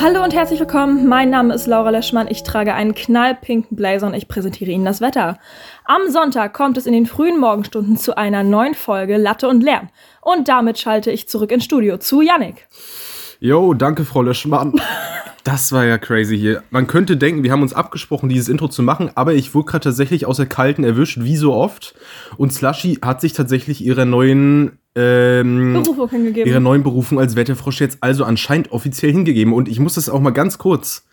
Hallo und herzlich willkommen. Mein Name ist Laura Leschmann. Ich trage einen knallpinken Blazer und ich präsentiere Ihnen das Wetter. Am Sonntag kommt es in den frühen Morgenstunden zu einer neuen Folge Latte und Lärm. Und damit schalte ich zurück ins Studio zu Yannick. Jo, danke, Frau Löschmann. Das war ja crazy hier. Man könnte denken, wir haben uns abgesprochen, dieses Intro zu machen, aber ich wurde gerade tatsächlich aus der Kalten erwischt, wie so oft. Und Slushy hat sich tatsächlich ihrer neuen ähm, Berufung hingegeben. ihrer neuen Berufung als Wetterfrosch jetzt also anscheinend offiziell hingegeben. Und ich muss das auch mal ganz kurz.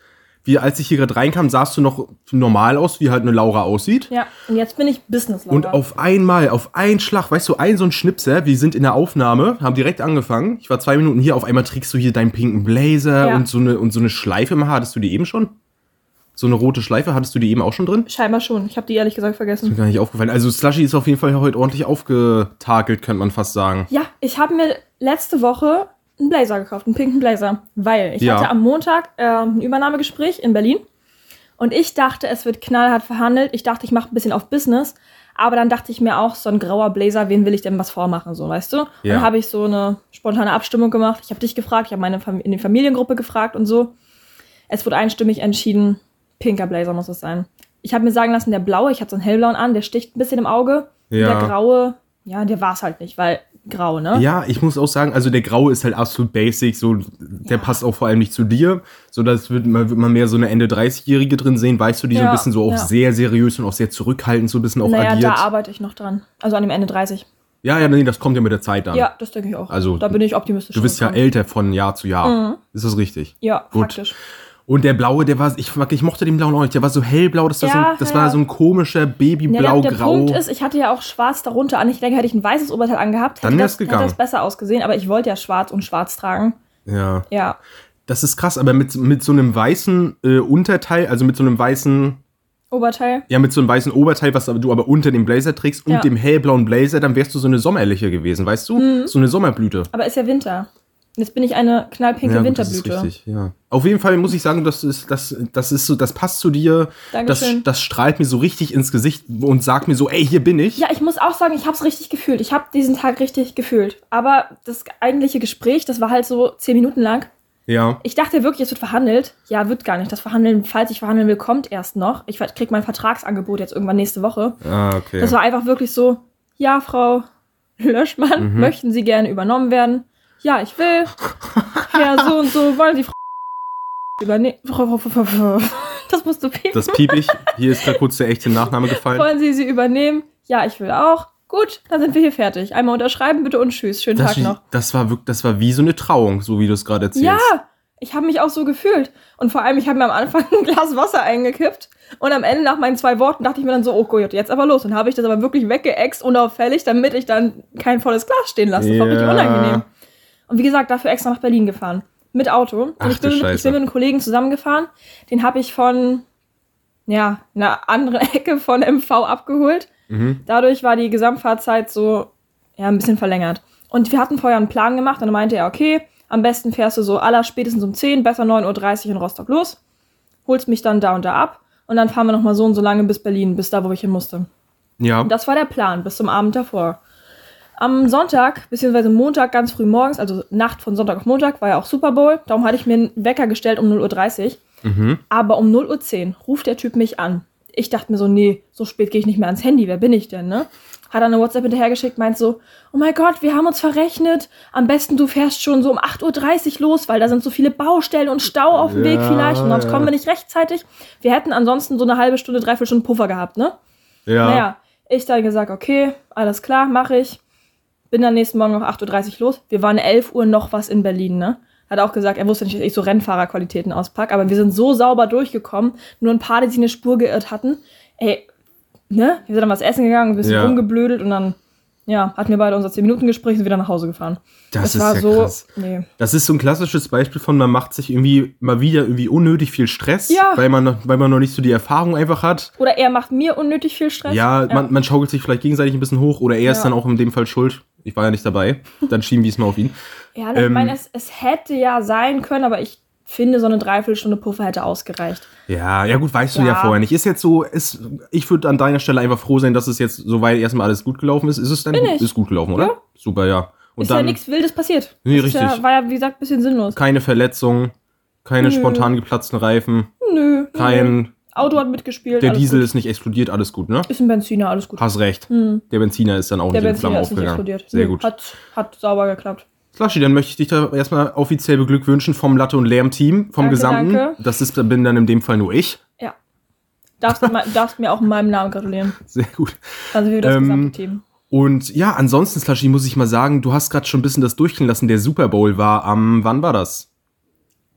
Wie als ich hier gerade reinkam, sahst du noch normal aus, wie halt eine Laura aussieht. Ja, und jetzt bin ich business -Laura. Und auf einmal, auf einen Schlag, weißt du, ein so ein Schnipsel, wir sind in der Aufnahme, haben direkt angefangen. Ich war zwei Minuten hier, auf einmal trägst du hier deinen pinken Blazer Ja. und, so eine, und so eine Schleife im Haar. Hattest du die eben schon? So eine rote Schleife, hattest du die eben auch schon drin? Scheinbar schon. Ich habe die ehrlich gesagt vergessen. Mir gar nicht aufgefallen. Also Slushy ist auf jeden Fall heute ordentlich aufgetakelt, könnte man fast sagen. Ja, ich habe mir letzte Woche einen Blazer gekauft, einen pinken Blazer, weil ich Ja. hatte am Montag ähm, ein Übernahmegespräch in Berlin und ich dachte, es wird knallhart verhandelt. Ich dachte, ich mache ein bisschen auf Business, aber dann dachte ich mir auch, so ein grauer Blazer, wen will ich denn was vormachen, so, weißt du? Ja. Dann habe ich so eine spontane Abstimmung gemacht. Ich habe dich gefragt, ich habe meine Fam in die Familiengruppe gefragt und so. Es wurde einstimmig entschieden, pinker Blazer muss es sein. Ich habe mir sagen lassen, der blaue, ich hatte so einen hellblauen an, der sticht ein bisschen im Auge. Ja. Der graue, ja, der war es halt nicht, weil grau, ne? Ja, ich muss auch sagen, also der Graue ist halt absolut basic, so der passt auch vor allem nicht zu dir. So, das wird man, wird man mehr so eine Ende 30-Jährige drin sehen, weißt du, die so Ja, ein bisschen so auch ja. sehr seriös und auch sehr zurückhaltend so ein bisschen auch Naja, agiert. da arbeite ich noch dran. Also an dem Ende 30. Ja, ja, nee, das kommt ja mit der Zeit dann. Ja, das denke ich auch. Also, da bin ich optimistisch. Du bist ja älter von Jahr zu Jahr. Ist das richtig? Ja, Gut. faktisch. Und der blaue, der war, ich, ich mochte den blauen auch nicht, der war so hellblau, das war, so, Ja, ein, das ja. war so ein komischer Ja, der, Babyblau-Grau. der Punkt ist, ich hatte ja auch schwarz darunter an. Ich denke, hätte ich ein weißes Oberteil angehabt, hätte, Dann wär's das, hätte gegangen. das besser ausgesehen. Aber ich wollte ja schwarz und schwarz tragen. ja. Ja. Das ist krass, aber mit, mit so einem weißen äh, Unterteil, also mit so einem weißen, Oberteil. ja, mit so einem weißen Oberteil, was du aber unter dem Blazer trägst und Ja. dem hellblauen Blazer, dann wärst du so eine Sommerliche gewesen, weißt du? Mhm. So eine Sommerblüte. Aber ist ja Winter. Jetzt bin ich eine knallpinke ja, gut, das ist Winterblüte. richtig, ja. Auf jeden Fall muss ich sagen, das ist, das, das ist so, das passt zu dir. Das, Dankeschön. das strahlt mir so richtig ins Gesicht und sagt mir so, ey, hier bin ich. Ja, ich muss auch sagen, ich habe es richtig gefühlt. Ich habe diesen Tag richtig gefühlt. Aber das eigentliche Gespräch, das war halt so zehn Minuten lang. Ja. Ich dachte wirklich, es wird verhandelt. Ja, wird gar nicht. Das Verhandeln, falls ich verhandeln will, kommt erst noch. Ich krieg mein Vertragsangebot jetzt irgendwann nächste Woche. Ah, okay. Das war einfach wirklich so, ja, Frau Löschmann, Mhm. möchten Sie gerne übernommen werden? Ja, ich will. Ja, so und so, wollen Sie Frau übernehmen? Das musst du piepen. Das piep ich. Hier ist gerade kurz der echte Nachname gefallen. Wollen Sie sie übernehmen? Ja, ich will auch. Gut, dann sind wir hier fertig. Einmal unterschreiben, bitte und tschüss. Schönen Das, Tag noch. das, war wirklich, das war wie so eine Trauung, so wie du es gerade erzählst. Ja, ich habe mich auch so gefühlt. Und vor allem, ich habe mir am Anfang ein Glas Wasser eingekippt. Und am Ende, nach meinen zwei Worten, dachte ich mir dann so, oh Gott, jetzt aber los. Und habe ich das aber wirklich weggeext, unauffällig, damit ich dann kein volles Glas stehen lasse. Das war richtig unangenehm. Und wie gesagt, dafür extra nach Berlin gefahren. Mit Auto. Und Ach ich, bin, ich bin mit einem Kollegen zusammengefahren. Den habe ich von, ja, einer anderen Ecke von MV abgeholt. Mhm. Dadurch war die Gesamtfahrzeit so, ja, ein bisschen verlängert. Und wir hatten vorher einen Plan gemacht und dann meinte er, okay, am besten fährst du so aller spätestens um 10, besser 9.30 Uhr in Rostock los, holst mich dann da und da ab und dann fahren wir nochmal so und so lange bis Berlin, bis da, wo ich hin musste. Ja. Und das war der Plan, bis zum Abend davor. Am Sonntag, beziehungsweise Montag ganz früh morgens, also Nacht von Sonntag auf Montag, war ja auch Super Bowl. Darum hatte ich mir einen Wecker gestellt um 0.30 Uhr. Mhm. Aber um 0.10 Uhr ruft der Typ mich an. Ich dachte mir so, nee, so spät gehe ich nicht mehr ans Handy. Wer bin ich denn, ne? Hat dann eine WhatsApp hinterhergeschickt, meint so, oh mein Gott, wir haben uns verrechnet. Am besten du fährst schon so um 8.30 Uhr los, weil da sind so viele Baustellen und Stau auf dem Weg Ja, vielleicht und sonst ja. kommen wir nicht rechtzeitig. Wir hätten ansonsten so eine halbe Stunde, dreiviertel Stunden Puffer gehabt, ne? ja. Naja, ich dann gesagt, okay, alles klar, mache ich. Bin dann nächsten Morgen noch 8.30 Uhr los. Wir waren 11 Uhr noch was in Berlin, ne? Hat auch gesagt, er wusste nicht, dass ich so Rennfahrerqualitäten auspacke, aber wir sind so sauber durchgekommen. Nur ein paar, die sich eine Spur geirrt hatten. Ey, ne? Wir sind dann was essen gegangen, ein bisschen Ja. rumgeblödelt und dann, ja, hatten wir beide unser 10-Minuten-Gespräch und sind wieder nach Hause gefahren. Das, war ist ja so, krass. nee. Das ist so ein klassisches Beispiel von, man macht sich irgendwie mal wieder irgendwie unnötig viel Stress, Ja. weil, man, noch- weil man noch nicht so die Erfahrung einfach hat. Oder er macht mir unnötig viel Stress. Ja, Man, man schaukelt sich vielleicht gegenseitig ein bisschen hoch oder er ist Ja. dann auch in dem Fall schuld. Ich war ja nicht dabei. Dann schieben wir es mal auf ihn. Ja, ich Ähm, meine, es, es hätte ja sein können, aber ich finde, so eine Dreiviertelstunde Puffer hätte ausgereicht. Ja, ja gut, weißt du ja Ja. vorher nicht. Ist jetzt so, ist, ich würde an deiner Stelle einfach froh sein, dass es jetzt soweit erstmal alles gut gelaufen ist. Ist es denn gut? ich. Ist gut gelaufen, oder? Ja. Super, ja. Und ist ja dann nichts Wildes passiert. Nee, Das ist Ja, richtig. war ja, wie gesagt, ein bisschen sinnlos. keine Verletzungen. Keine Nö. spontan geplatzten Reifen. Nö. nö. Kein. Auto hat mitgespielt. Der Diesel gut. ist nicht explodiert, alles gut, ne? Ist ein Benziner, alles gut. Hast recht. Hm. Der Benziner ist dann auch Der nicht in Flammen Benziner ist nicht aufgegangen. explodiert. Sehr gut. Hat, hat sauber geklappt. Slushy, dann möchte ich dich da erstmal offiziell beglückwünschen vom Latte und Lärm Team, vom Danke, Gesamten. danke. Das ist, bin dann in dem Fall nur ich. Ja. Darfst, darfst mir auch in meinem Namen gratulieren. Sehr gut. Sind wir das Ähm, gesamte Team. Und ja, ansonsten, Slushy, muss ich mal sagen, du hast gerade schon ein bisschen das durchklingen lassen. Der Super Bowl war am, wann war das?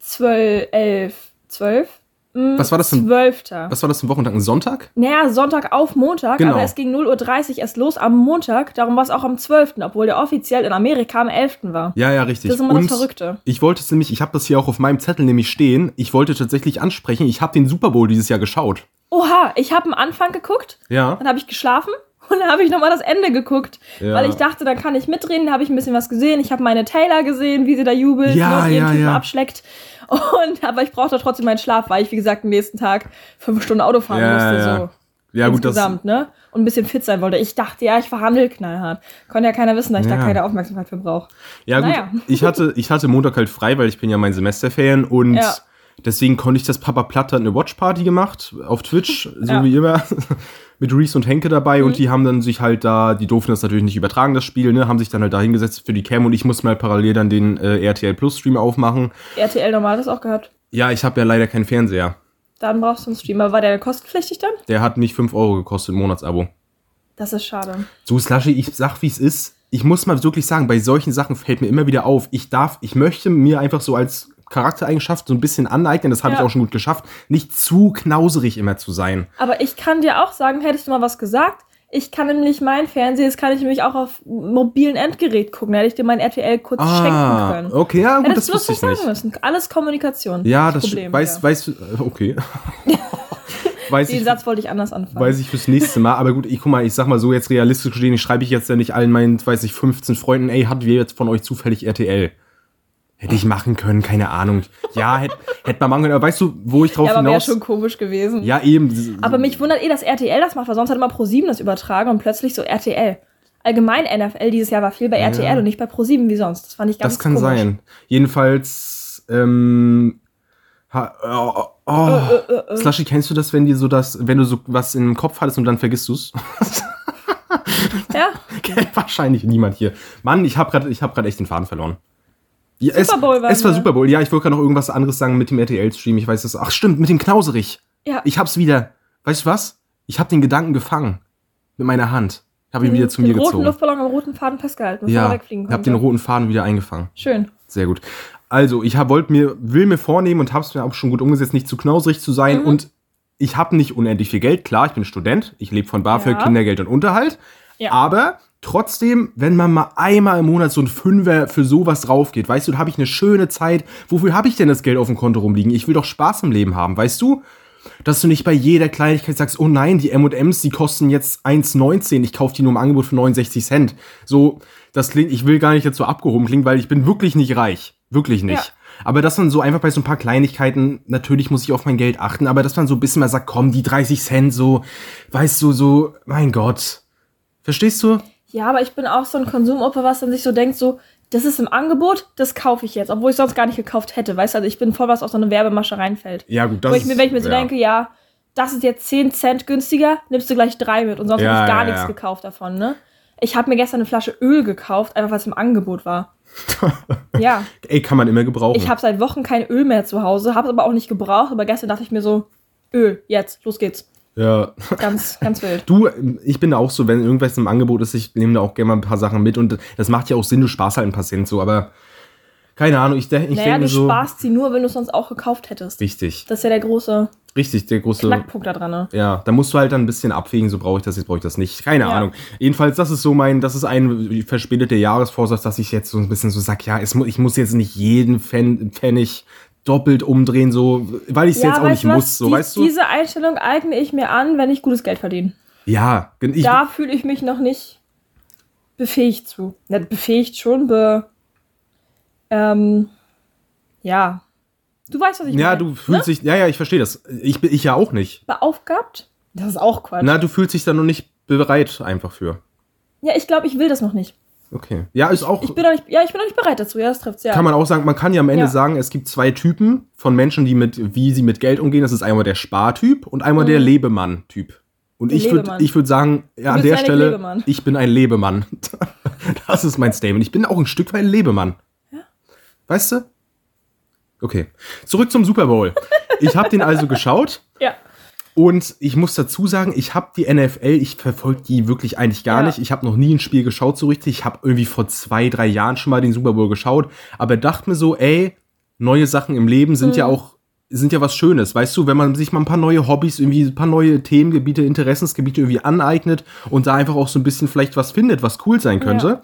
12, 11, 12? Hm, Was war das denn? 12. Was war das für ein Wochentag? Ein Sonntag? Naja, Sonntag auf Montag, Genau. aber es ging 0.30 Uhr erst los am Montag, darum war es auch am 12., obwohl der offiziell in Amerika am 11. war. Ja, ja, richtig. Das ist immer Und das Verrückte. Ich wollte es nämlich, ich habe das hier auch auf meinem Zettel nämlich stehen. Ich wollte tatsächlich ansprechen, ich habe den Super Bowl dieses Jahr geschaut. Oha, ich habe am Anfang geguckt, Ja. dann habe ich geschlafen und dann habe ich nochmal das Ende geguckt, Ja. weil ich dachte, dann kann ich mitreden, da habe ich ein bisschen was gesehen. Ich habe meine Taylor gesehen, wie sie da jubelt Ja, ne, und ihren ja, Typen ja. abschleckt. Und, aber ich brauchte trotzdem meinen Schlaf, weil ich, wie gesagt, am nächsten Tag fünf Stunden Auto fahren Ja, musste. ja. So. Ja, gut, das. insgesamt, ne? Und ein bisschen fit sein wollte. Ich dachte, ja, ich verhandel knallhart. Konnte ja keiner wissen, dass ich Ja. da keine Aufmerksamkeit für brauche. Ja, gut. Naja. Ich, hatte, ich hatte Montag halt frei, weil ich bin ja mein Semesterferien und deswegen konnte ich das Papa Platt hat eine Watchparty gemacht auf Twitch, so wie immer. Mit Reese und Henke dabei und die haben dann sich halt da, die durften das natürlich nicht übertragen, das Spiel, ne, haben sich dann halt da hingesetzt für die Cam und ich musste mal parallel dann den äh, RTL Plus Stream aufmachen. RTL normal das auch gehabt. Ja, ich habe ja leider keinen Fernseher. Dann brauchst du einen Streamer. War der kostenpflichtig dann? Der hat mich 5 Euro gekostet, Monatsabo. Das ist schade. So, Slushy, ich sag, wie es ist. Ich muss mal wirklich sagen, bei solchen Sachen fällt mir immer wieder auf. Ich darf, ich möchte mir einfach so als Charaktereigenschaft so ein bisschen aneignen, das habe Ja. ich auch schon gut geschafft, nicht zu knauserig immer zu sein. Aber ich kann dir auch sagen, hättest du mal was gesagt, ich kann nämlich mein Fernsehen, das kann ich nämlich auch auf mobilen Endgerät gucken. Da hätte ich dir mein RTL kurz schenken können. okay, ja, gut, Hättest Ah, das du wusste ich was nicht. sagen müssen. Alles Kommunikation. Ja, das Problem, weiß, ja. weiß, äh, okay. weiß Den ich, Satz wollte ich anders anfangen. weiß ich fürs nächste Mal. Aber gut, ich guck mal, ich sag mal so jetzt realistisch gesehen, ich schreibe ich jetzt ja nicht allen meinen, weiß ich, 15 Freunden, ey, hatten wir jetzt von euch zufällig RTL? Hätte ich machen können, keine Ahnung. Ja, hätte hätt man machen können, aber weißt du, wo ich drauf ja, aber wäre hinaus... schon komisch gewesen. Ja, eben. Aber mich wundert eh, dass RTL das macht, weil sonst hat immer Pro7 das übertragen und plötzlich so RTL. Allgemein NFL dieses Jahr war viel bei RTL und nicht bei Pro7 wie sonst. Das fand ich ganz Das kann komisch. sein. Jedenfalls, ähm, ha, oh, oh, Äh, Slushy, kennst du das, wenn dir so das, wenn du so was im Kopf hattest und dann vergisst du's? Ja, Kennt wahrscheinlich niemand hier. Mann, ich habe gerade, ich habe gerade echt den Faden verloren. Ja, Super Bowl es, waren es war. Super Bowl. Ja, ich wollte gerade noch irgendwas anderes sagen mit dem RTL-Stream. Ich weiß das. Ach stimmt, mit dem Knauserich. ja. Ich hab's wieder. Weißt du was? Ich habe den Gedanken gefangen mit meiner Hand. Habe ihn wieder zu den mir roten gezogen. Luftballon am roten Faden festgehalten, er Ja, wegfliegen ich habe konnte. den roten Faden wieder eingefangen. Schön. Sehr gut. Also, ich hab, wollt mir, will mir vornehmen und habe es mir auch schon gut umgesetzt, nicht zu knauserig zu sein. Mhm. Und ich habe nicht unendlich viel Geld. Klar, ich bin Student. Ich lebe von BAföG, Ja. Kindergeld und Unterhalt. Ja. Aber trotzdem, wenn man mal einmal im Monat so ein Fünfer für sowas drauf geht, weißt du, da habe ich eine schöne Zeit. Wofür habe ich denn das Geld auf dem Konto rumliegen? Ich will doch Spaß im Leben haben, weißt du? Dass du nicht bei jeder Kleinigkeit sagst, oh nein, die M&M's, die kosten jetzt 1,19, ich kaufe die nur im Angebot für 69 Cent. So, das klingt, ich will gar nicht jetzt so abgehoben klingen, weil ich bin wirklich nicht reich. Wirklich nicht. Ja. Aber dass man so einfach bei so ein paar Kleinigkeiten, natürlich muss ich auf mein Geld achten, aber dass man so ein bisschen mal sagt, komm, die 30 Cent, so, weißt du, so, mein Gott. Verstehst du? Ja, aber ich bin auch so ein Konsumopfer, was dann sich so denkt, so, das ist im Angebot, das kaufe ich jetzt, obwohl ich sonst gar nicht gekauft hätte. Weißt du, also ich bin voll, was auf so eine Werbemasche reinfällt. Ja, gut, Wo ich mir, wenn ich mir so ja. denke, ja, das ist jetzt 10 Cent günstiger, nimmst du gleich drei mit und sonst Ja, habe ich gar ja, nichts gekauft davon, ne? Ich habe mir gestern eine Flasche Öl gekauft, einfach weil es im Angebot war. ja, Ey, kann man immer gebrauchen. ich habe seit Wochen kein Öl mehr zu Hause, habe es aber auch nicht gebraucht, aber gestern dachte ich mir so, Öl, jetzt, los geht's. Ja. Ganz, ganz wild. Du, ich bin da auch so, wenn irgendwas im Angebot ist, ich nehme da auch gerne mal ein paar Sachen mit und das macht ja auch Sinn, du sparst halt ein paar Cent so, aber keine Ahnung, ich, ich naja, denke du so. sparst sie nur, wenn du es sonst auch gekauft hättest. Richtig, Das ist ja der große richtig, der große. Knackpunkt da dran, ne? Ja, da musst du halt dann ein bisschen abwägen, so brauche ich das jetzt, brauche ich das nicht. Keine Ja. Ahnung. Jedenfalls, das ist so mein, das ist ein verspäteter Jahresvorsatz, dass ich jetzt so ein bisschen so sag, ja, es ich muss jetzt nicht jeden Pfen Pfennig doppelt umdrehen, so, weil ich es jetzt auch nicht was? muss, so, Die- weißt du? Diese Einstellung eigne ich mir an, wenn ich gutes Geld verdiene. Ja, ich, da fühle ich mich noch nicht befähigt zu. Ja, befähigt schon, be. Ähm, ja. Du weißt, was ich ja, meine. du fühlst dich, ja, ja, ich verstehe das. Ich, bin- ich ja auch nicht. Beaufgabt? Das ist auch Quatsch. Na, du fühlst dich da noch nicht bereit einfach für. Ja, ich glaube, ich will das noch nicht. Okay. Ja, ist auch. Ich bin noch nicht, ja, ich bin noch nicht bereit dazu. Ja, das trifft's, ja. Kann man auch sagen, man kann ja am Ende Ja. sagen, es gibt zwei Typen von Menschen, die mit, wie sie mit Geld umgehen. Das ist einmal der Spartyp und einmal der Lebemann-Typ. Und Der ich würde ich würd sagen, ja, an der Stelle, Lebemann. ich bin ein Lebemann. das ist mein Statement. Ich bin auch ein Stück weit ein Lebemann. Weißt du? Okay. Zurück zum Super Bowl. ich habe den also geschaut. ja. Und ich muss dazu sagen, ich habe die NFL, ich verfolge die wirklich eigentlich gar Ja. nicht. Ich habe noch nie ein Spiel geschaut so richtig. Ich habe irgendwie vor zwei, drei Jahren schon mal den Super Bowl geschaut, aber dachte mir so, ey, neue Sachen im Leben sind Mhm. ja auch sind ja was Schönes, weißt du, wenn man sich mal ein paar neue Hobbys, irgendwie ein paar neue Themengebiete, Interessensgebiete irgendwie aneignet und da einfach auch so ein bisschen vielleicht was findet, was cool sein könnte. Ja.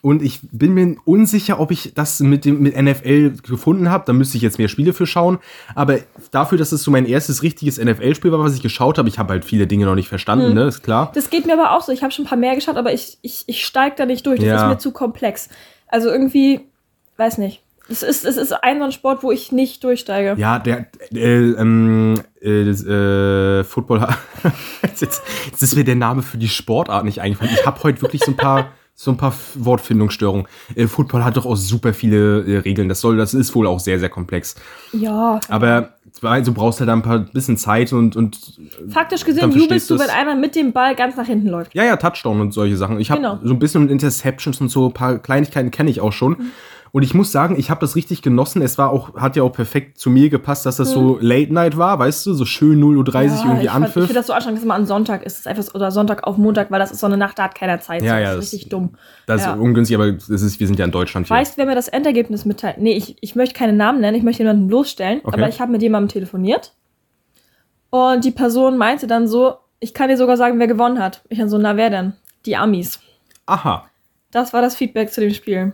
Und ich bin mir unsicher, ob ich das mit dem mit NFL gefunden habe. Da müsste ich jetzt mehr Spiele für schauen. Aber dafür, dass es so mein erstes richtiges NFL-Spiel war, was ich geschaut habe, ich habe halt viele Dinge noch nicht Hm. verstanden, ne, ist klar. Das geht mir aber auch so. Ich habe schon ein paar mehr geschaut, aber ich, ich, ich steige da nicht durch. Das Ja. ist mir zu komplex. Also irgendwie, weiß nicht. Es ist, es ist ein so ein Sport, wo ich nicht durchsteige. Ja, der äh, ähm, äh, das, äh, Football. jetzt, jetzt ist mir der Name für die Sportart nicht eingefallen. Ich habe heute wirklich so ein paar so ein paar Wortfindungsstörungen. Äh, Football hat doch auch super viele äh, Regeln. Das soll, das ist wohl auch sehr, sehr komplex. Ja. Aber du brauchst halt da ein paar bisschen Zeit und, und Faktisch gesehen jubelst du, wenn einer mit dem Ball ganz nach hinten läuft. Ja, ja, Touchdown und solche Sachen. Ich habe Genau. so ein bisschen mit Interceptions und so ein paar Kleinigkeiten kenne ich auch schon. Mhm. Und ich muss sagen, ich habe das richtig genossen. Es war auch, hat ja auch perfekt zu mir gepasst, dass das so Late Night war, weißt du, so schön 0.30 Uhr Mhm. Ja, irgendwie ich fand- Ich finde das so anstrengend, dass es immer an Sonntag ist. Einfach oder Sonntag auf Montag, weil das ist so eine Nacht, da hat keiner Zeit. Ja, so. ja, Das ist richtig dumm. Das ja. ist ungünstig, aber das ist, wir sind ja in Deutschland hier. Weißt, wer mir das Endergebnis mitteilt? Nee, ich, ich möchte keine Namen nennen, ich möchte jemanden bloßstellen, Okay. aber ich habe mit jemandem telefoniert und die Person meinte dann so, ich kann dir sogar sagen, wer gewonnen hat. Ich dann so, na wer denn? Die Amis. Aha. Das war das Feedback zu dem Spiel.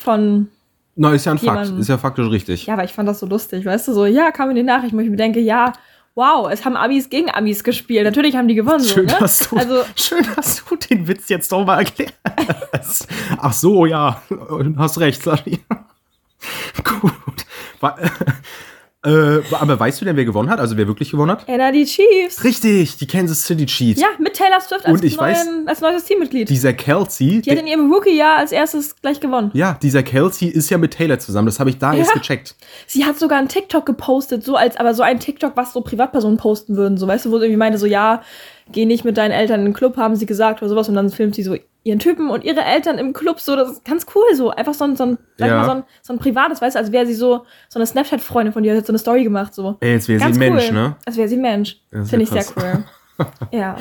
Von, Na, ist ja ein Fakt. Jemanden. Ist ja faktisch richtig. ja, aber ich fand das so lustig, weißt du, so, ja, kam mir die Nachricht, wo ich mir denke, ja, wow, es haben Amis gegen Amis gespielt. Natürlich haben die gewonnen. Schön, so, ne? dass du, Also, schön, dass du den Witz jetzt doch mal erklärst. Ach so, ja. Hast recht, Sari. Gut. Äh, aber weißt du denn, wer gewonnen hat? Also wer wirklich gewonnen hat? ja, die Chiefs. Richtig, die Kansas City Chiefs. Ja, mit Taylor Swift als, Und ich weiß- neuen, als neues Teammitglied. Dieser Kelsey, Die hat in ihrem Rookie-Jahr als erstes gleich gewonnen. ja, dieser Kelsey ist ja mit Taylor zusammen. Das habe ich da Ja. erst gecheckt. Sie hat sogar einen TikTok gepostet, so als, aber so ein TikTok, was so Privatpersonen posten würden, so, weißt du, wo sie irgendwie meinte, so, ja, geh nicht mit deinen Eltern in den Club, haben sie gesagt oder sowas, und dann filmt sie so ihren Typen und ihre Eltern im Club, so, das ist ganz cool, so, einfach so ein, so ein, sag Ja. mal, so ein, so ein privates, weißt du, als wäre sie so, so eine Snapchat-Freundin von dir, hat so eine Story gemacht, so. Ey, jetzt wäre sie ein Mensch, cool. ne? Als wäre sie ein Mensch. Finde ich ja sehr krass. cool. ja.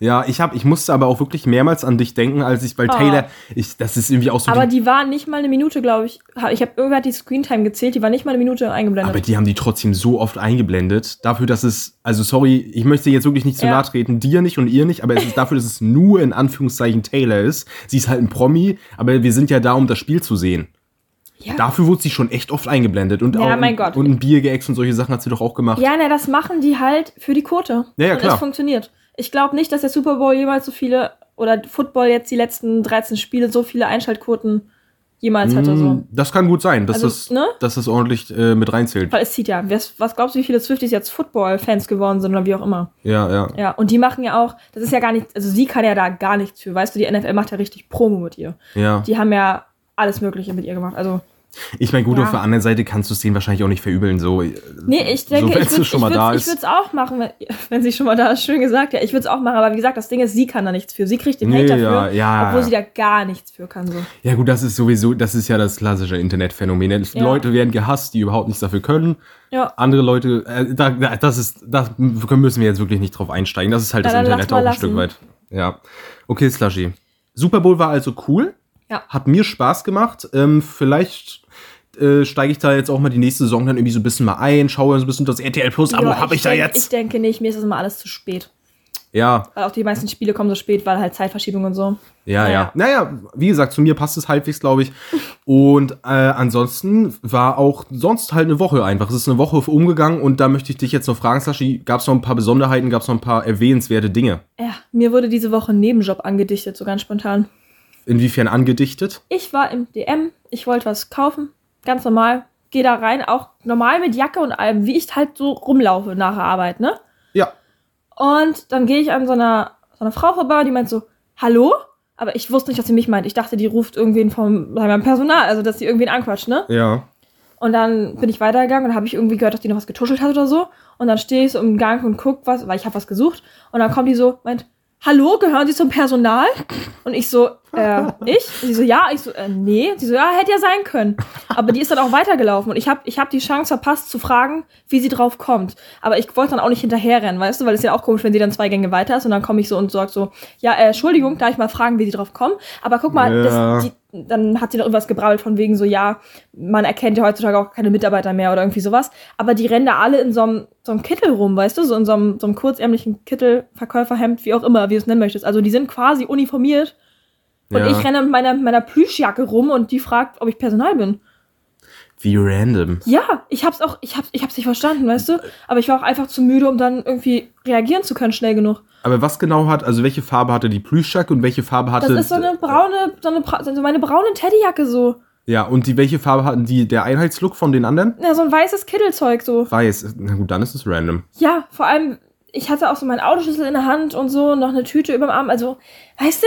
Ja, ich hab, ich musste aber auch wirklich mehrmals an dich denken, als ich, weil Oh. Taylor, ich, das ist irgendwie auch so. Aber die, die war nicht mal eine Minute, glaube ich. Ich habe irgendwer die Screentime gezählt, die war nicht mal eine Minute eingeblendet. aber die haben die trotzdem so oft eingeblendet. Dafür, dass es, also sorry, ich möchte jetzt wirklich nicht zu Ja. nahe treten, dir nicht und ihr nicht, aber es ist dafür, dass es nur in Anführungszeichen Taylor ist. Sie ist halt ein Promi, aber wir sind ja da, um das Spiel zu sehen. ja. Dafür wurde sie schon echt oft eingeblendet. Und Ja, auch, mein Gott. Und ein Bier geäxt und solche Sachen hat sie doch auch gemacht. Ja, ne, das machen die halt für die Quote. Ja, ja, und klar. es funktioniert. Ich glaube nicht, dass der Super Bowl jemals so viele oder Football jetzt die letzten 13 Spiele so viele Einschaltquoten jemals hatte. So. Mm, Das kann gut sein, dass, Also, das, ne? dass das ordentlich äh, mit reinzählt. Weil es zieht ja. Was, was glaubst du, wie viele Swifties jetzt Football-Fans geworden sind oder wie auch immer? Ja, ja. Ja, und die machen ja auch, das ist ja gar nicht, also sie kann ja da gar nichts für. Weißt du, die NFL macht ja richtig Promo mit ihr. ja. Die haben ja alles Mögliche mit ihr gemacht. Also, Ich meine, gut, Ja. auf der anderen Seite kannst du es denen wahrscheinlich auch nicht verübeln. So, nee, ich denke, so, ich würde schon mal da ist. es auch machen, wenn, wenn sie schon mal da ist. Schön gesagt, ja. Ich würde es auch machen, aber wie gesagt, das Ding ist, sie kann da nichts für. Sie kriegt den Nee, Hate ja, dafür, ja. obwohl sie da gar nichts für kann. So. Ja, gut, das ist sowieso, das ist ja das klassische Internetphänomen. Ja. Leute werden gehasst, die überhaupt nichts dafür können. Ja. Andere Leute, äh, da, da- das ist, da müssen wir jetzt wirklich nicht drauf einsteigen. Das ist halt Ja, das Internet auch ein Stück lassen. weit. Ja. Okay, Slushy. Super Bowl war also cool. Ja. Hat mir Spaß gemacht. Ähm, vielleicht äh, steige ich da jetzt auch mal die nächste Saison dann irgendwie so ein bisschen mal ein, schaue so ein bisschen das RTL Plus Ja, habe ich, da denk, jetzt. Ich denke nicht, mir ist das immer alles zu spät. ja, Weil auch die meisten Spiele kommen so spät, weil halt Zeitverschiebung und so. Ja, ja. Naja. Naja, wie gesagt, zu mir passt es halbwegs, glaube ich. Und äh, ansonsten war auch sonst halt eine Woche einfach. Es ist eine Woche umgegangen und da möchte ich dich jetzt noch fragen, Sashi, gab es noch ein paar Besonderheiten, gab es noch ein paar erwähnenswerte Dinge? Ja, mir wurde diese Woche ein Nebenjob angedichtet, so ganz spontan. Inwiefern angedichtet? Ich war im DM, ich wollte was kaufen, ganz normal. Gehe da rein, auch normal mit Jacke und allem, wie ich halt so rumlaufe nach der Arbeit, ne? Ja. Und dann gehe ich an so einer, so einer Frau vorbei und die meint so, hallo? Aber ich wusste nicht, dass sie mich meint. Ich dachte, die ruft irgendwen vom mal, Personal, also dass sie irgendwen anquatscht, ne? Ja. Und dann bin ich weitergegangen und habe ich irgendwie gehört, dass die noch was getuschelt hat oder so. Und dann stehe ich so im Gang und guck was, weil ich habe was gesucht. Und dann kommt die so, meint, hallo, gehören Sie zum Personal? Und ich so, äh, ich? Und sie so, ja. Ich so, äh, nee. Sie so, ja, hätte ja sein können. Aber die ist dann auch weitergelaufen. Und ich habe ich hab die Chance verpasst zu fragen, wie sie drauf kommt. Aber ich wollte dann auch nicht hinterherrennen, weißt du? Weil es ist ja auch komisch, wenn sie dann zwei Gänge weiter ist. Und dann komme ich so und sag so, ja, äh, Entschuldigung, darf ich mal fragen, wie sie drauf kommen? Aber guck mal, Ja. das, die, dann hat sie noch irgendwas gebrabbelt von wegen so, ja, man erkennt ja heutzutage auch keine Mitarbeiter mehr oder irgendwie sowas. Aber die rennen da alle in so einem, so einem Kittel rum, weißt du? So in so einem, so einem kurzärmlichen Kittel, Verkäuferhemd, wie auch immer, wie du es nennen möchtest. Also die sind quasi uniformiert. Und ja. ich renne mit meiner, meiner Plüschjacke rum und die fragt, ob ich Personal bin. Wie random. Ja, ich hab's auch, ich hab's, ich hab's nicht verstanden, weißt du? Aber ich war auch einfach zu müde, um dann irgendwie reagieren zu können, schnell genug. Aber was genau hat, also welche Farbe hatte die Plüschjacke und welche Farbe Das hatte. ist so eine braune, so eine, so meine braune Teddyjacke so. Ja, und die welche Farbe hatten die der Einheitslook von den anderen? Ja, so ein weißes Kittelzeug so. Weiß. Na gut, dann ist es random. Ja, vor allem, ich hatte auch so meinen Autoschlüssel in der Hand und so, noch eine Tüte überm Arm. Also, weißt du,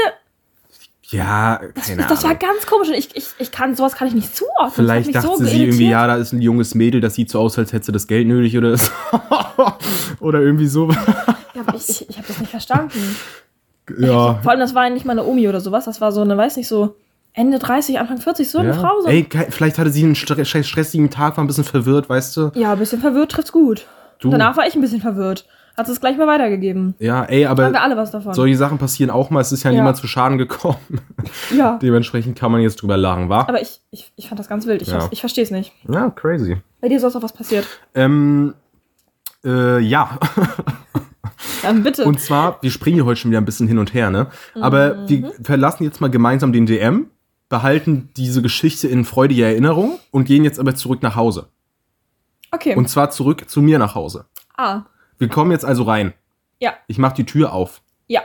Ja, das, keine das war Ahnung. ganz komisch und ich, ich, ich kann, sowas kann ich nicht zuordnen. Vielleicht das dachte mich sie irgendwie, irritiert. ja, da ist ein junges Mädel, das sieht so aus, als hätte sie das Geld nötig oder so. oder irgendwie so. Ja, aber ich, ich, ich habe das nicht verstanden. ja. Vor allem, das war ja nicht mal eine Omi oder sowas. Das war so eine, weiß nicht, so Ende 30, Anfang 40, so eine ja. Frau. So. Ey, vielleicht hatte sie einen stre stressigen Tag, war ein bisschen verwirrt, weißt du? Ja, ein bisschen verwirrt trifft's gut. Du. Danach war ich ein bisschen verwirrt. Hat es gleich mal weitergegeben. Ja, ey, Haben wir aber alle was davon. solche Sachen passieren auch mal. Es ist ja, Ja. niemand zu Schaden gekommen. Ja. Dementsprechend kann man jetzt drüber lachen, wa? Aber ich, ich, ich fand das ganz wild. Ich, Ja. ich verstehe es nicht. Ja, crazy. Bei dir ist sonst noch was passiert. Ähm, äh, ja. Dann bitte. Und zwar, wir springen hier heute schon wieder ein bisschen hin und her, ne? Aber Mhm. wir verlassen jetzt mal gemeinsam den DM, behalten diese Geschichte in freudiger Erinnerung und gehen jetzt aber zurück nach Hause. okay. Und zwar zurück zu mir nach Hause. ah. Wir kommen jetzt also rein. Ja. Ich mach die Tür auf, Ja.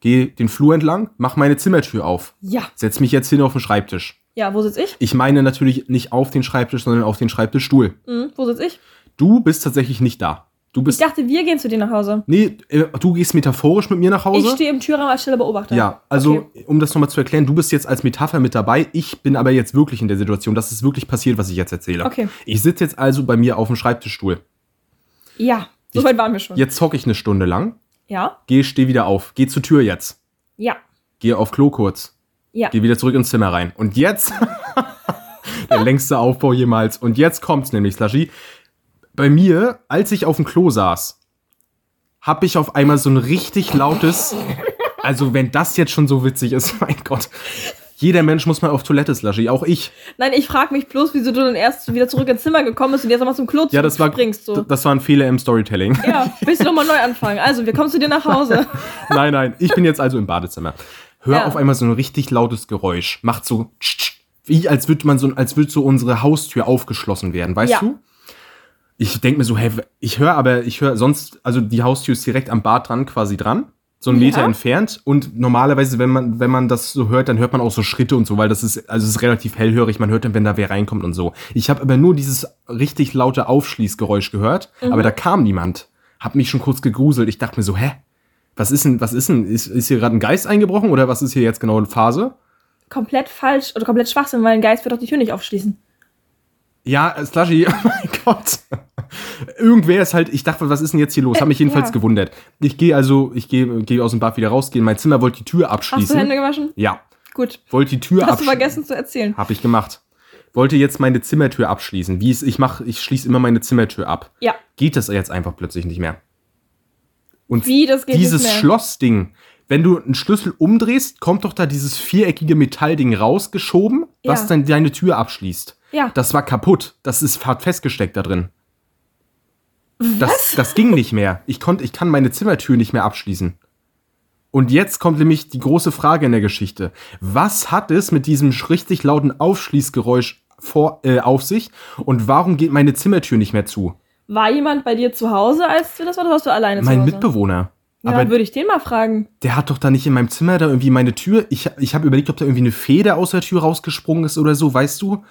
gehe den Flur entlang, mach meine Zimmertür auf, Ja. setz mich jetzt hin auf den Schreibtisch. Ja, wo sitz ich? Ich meine natürlich nicht auf den Schreibtisch, sondern auf den Schreibtischstuhl. Hm, wo sitz ich? Du bist tatsächlich nicht da. Du Ich bist. dachte, wir gehen zu dir nach Hause. Nee, äh, du gehst metaphorisch mit mir nach Hause. Ich stehe im Türraum als stille Beobachter. Ja, also Okay. um das nochmal zu erklären, du bist jetzt als Metapher mit dabei. Ich bin aber jetzt wirklich in der Situation, dass es wirklich passiert, was ich jetzt erzähle. Okay. Ich sitze jetzt also bei mir auf dem Schreibtischstuhl. Ja. So weit waren wir schon. Jetzt zocke ich eine Stunde lang, Ja. gehe, steh wieder auf, geh zur Tür jetzt, Ja. gehe auf Klo kurz, Ja. gehe wieder zurück ins Zimmer rein. Und jetzt, der längste Aufbau jemals. Und jetzt kommt's nämlich, Slushy. Bei mir, als ich auf dem Klo saß, habe ich auf einmal so ein richtig lautes, also wenn das jetzt schon so witzig ist, mein Gott. Jeder Mensch muss mal auf Toilette, Slushy, auch ich. Nein, ich frage mich bloß, wieso du dann erst wieder zurück ins Zimmer gekommen bist und jetzt nochmal zum Klo Ja, das war, springst. So. das war ein Fehler im Storytelling. Ja, willst du nochmal neu anfangen? Also, wir kommen zu dir nach Hause. nein, nein, ich bin jetzt also im Badezimmer. Hör Ja. auf einmal so ein richtig lautes Geräusch. Macht so, wie als würde man so, als würde so unsere Haustür aufgeschlossen werden, weißt Ja. du? Ich denke mir so, hä, ich höre aber, ich höre sonst, also die Haustür ist direkt am Bad dran, quasi dran. So einen Ja. Meter entfernt. Und normalerweise, wenn man, wenn man das so hört, dann hört man auch so Schritte und so, weil das ist, also es ist relativ hellhörig. Man hört dann, wenn da wer reinkommt und so. Ich habe aber nur dieses richtig laute Aufschließgeräusch gehört, Mhm. aber da kam niemand. Hab mich schon kurz gegruselt. Ich dachte mir so, hä? Was ist denn, was ist denn? Ist, ist hier gerade ein Geist eingebrochen oder was ist hier jetzt genau eine Phase? komplett falsch oder komplett Schwachsinn, weil ein Geist wird doch die Tür nicht aufschließen. Ja, äh, Slushy, oh mein Gott. Irgendwer ist halt, ich dachte, was ist denn jetzt hier los? Hab mich jedenfalls ja. gewundert. Ich gehe also, ich gehe geh aus dem Bad wieder rausgehen. In mein Zimmer wollte die Tür Hast du abschließen. Hände gewaschen? ja, Gut. wollte die Tür Hast du abschließen. vergessen zu erzählen. Hab ich gemacht. Wollte jetzt meine Zimmertür abschließen. Wie es, ich mache, ich schließe immer meine Zimmertür ab. Ja. Geht das jetzt einfach plötzlich nicht mehr? Und Wie, das geht dieses nicht mehr. Schlossding, wenn du einen Schlüssel umdrehst, kommt doch da dieses viereckige Metallding rausgeschoben, was Ja. dann deine Tür abschließt. Ja. Das war kaputt. Das ist hart festgesteckt da drin. Das, das ging nicht mehr. Ich konnte, ich kann meine Zimmertür nicht mehr abschließen. Und jetzt kommt nämlich die große Frage in der Geschichte. Was hat es mit diesem richtig lauten Aufschließgeräusch vor, äh, auf sich? Und warum geht meine Zimmertür nicht mehr zu? War jemand bei dir zu Hause, als du das war, oder warst du alleine Mein zu Hause? Mitbewohner. Ja, Aber dann würde ich den mal fragen. der hat doch da nicht in meinem Zimmer da irgendwie meine Tür. Ich, ich habe überlegt, ob da irgendwie eine Feder aus der Tür rausgesprungen ist oder so, weißt du?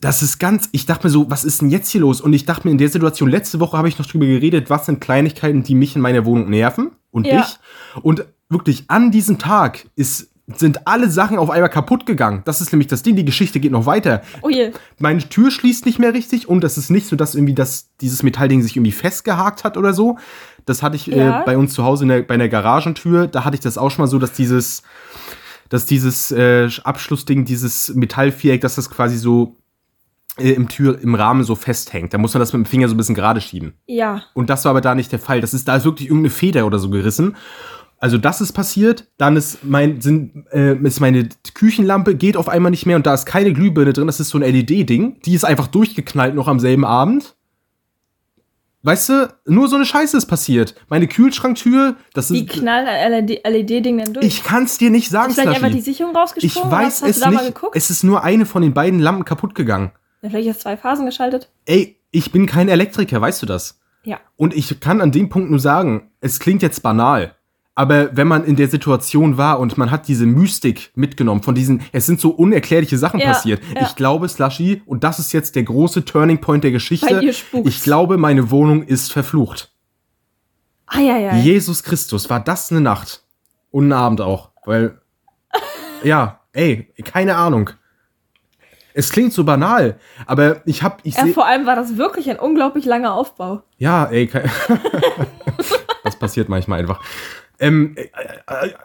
Das ist ganz. Ich dachte mir so, was ist denn jetzt hier los? Und ich dachte mir in der Situation, letzte Woche habe ich noch drüber geredet, was sind Kleinigkeiten, die mich in meiner Wohnung nerven und Ja. dich. Und wirklich an diesem Tag ist sind alle Sachen auf einmal kaputt gegangen. Das ist nämlich das Ding, die Geschichte geht noch weiter. Oh je. Meine Tür schließt nicht mehr richtig und es ist nicht so, dass irgendwie das, dieses Metallding sich irgendwie festgehakt hat oder so. Das hatte ich Ja. äh, bei uns zu Hause in der, bei einer Garagentür. Da hatte ich das auch schon mal so, dass dieses, dass dieses äh, Abschlussding, dieses Metallviereck, dass das quasi so äh, im Tür, im Rahmen so festhängt. Da muss man das mit dem Finger so ein bisschen gerade schieben. Ja. Und das war aber da nicht der Fall. Das ist, da ist wirklich irgendeine Feder oder so gerissen. Also das ist passiert. Dann ist mein, sind, äh, ist meine Küchenlampe geht auf einmal nicht mehr und da ist keine Glühbirne drin. Das ist so ein LED-Ding. Die ist einfach durchgeknallt noch am selben Abend. Weißt du, nur so eine Scheiße ist passiert. Meine Kühlschranktür, das Wie ist. knallt ein LED-Ding denn durch? Ich kann's dir nicht sagen, ist vielleicht einfach die Slushy. Sicherung Ich rausgesprungen? weiß Hast, hast es du da mal nicht. geguckt? Es ist nur eine von den beiden Lampen kaputt gegangen. Ja, vielleicht ist zwei Phasen geschaltet. Ey, ich bin kein Elektriker, weißt du das? Ja. Und ich kann an dem Punkt nur sagen, es klingt jetzt banal, aber wenn man in der Situation war und man hat diese Mystik mitgenommen von diesen, es sind so unerklärliche Sachen Ja, passiert. ja. Ich glaube, Slushy, und das ist jetzt der große Turning Point der Geschichte, ich glaube, meine Wohnung ist verflucht. Eieiei. Jesus Christus, war das eine Nacht? Und ein Abend auch, weil, ja, ey, keine Ahnung. Es klingt so banal, aber ich hab, ich Ja, vor allem war das wirklich ein unglaublich langer Aufbau. Ja, ey, das passiert manchmal einfach. Ähm, äh,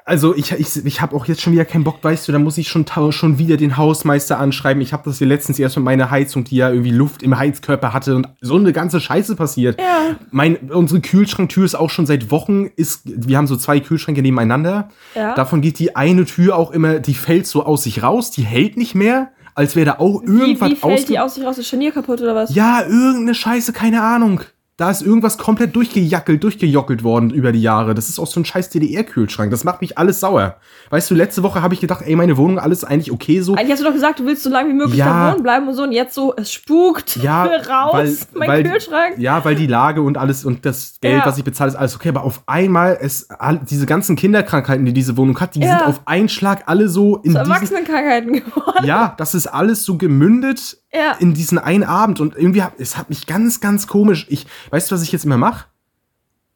also ich, ich, ich habe auch jetzt schon wieder keinen Bock, weißt du, da muss ich schon, schon wieder den Hausmeister anschreiben. Ich habe das hier letztens erst mit meiner Heizung, die ja irgendwie Luft im Heizkörper hatte und so eine ganze Scheiße passiert. Ja. Mein, unsere Kühlschranktür ist auch schon seit Wochen, ist, wir haben so zwei Kühlschränke nebeneinander. Ja. Davon geht die eine Tür auch immer, die fällt so aus sich raus, die hält nicht mehr, als wäre da auch irgendwas wie fällt die aus sich raus? Ist Scharnier kaputt oder was? ja, irgendeine Scheiße, keine Ahnung. Da ist irgendwas komplett durchgejackelt, durchgejockelt worden über die Jahre. Das ist auch so ein scheiß DDR-Kühlschrank. Das macht mich alles sauer. Weißt du, letzte Woche habe ich gedacht, ey, meine Wohnung, alles eigentlich okay so. Eigentlich hast du doch gesagt, du willst so lange wie möglich Ja. da wohnen bleiben und so. Und jetzt so, es spukt. Ja, raus. weil- mein weil- Kühlschrank. Ja, weil die Lage und alles und das Geld, Ja. was ich bezahle, ist alles okay. Aber auf einmal, es, all, diese ganzen Kinderkrankheiten, die diese Wohnung hat, die Ja. sind auf einen Schlag alle so in Zu. Erwachsenenkrankheiten geworden. Ja, das ist alles so gemündet Ja. in diesen einen Abend. Und irgendwie, hat, es hat mich ganz, ganz komisch. Ich, weißt du, was ich jetzt immer mache?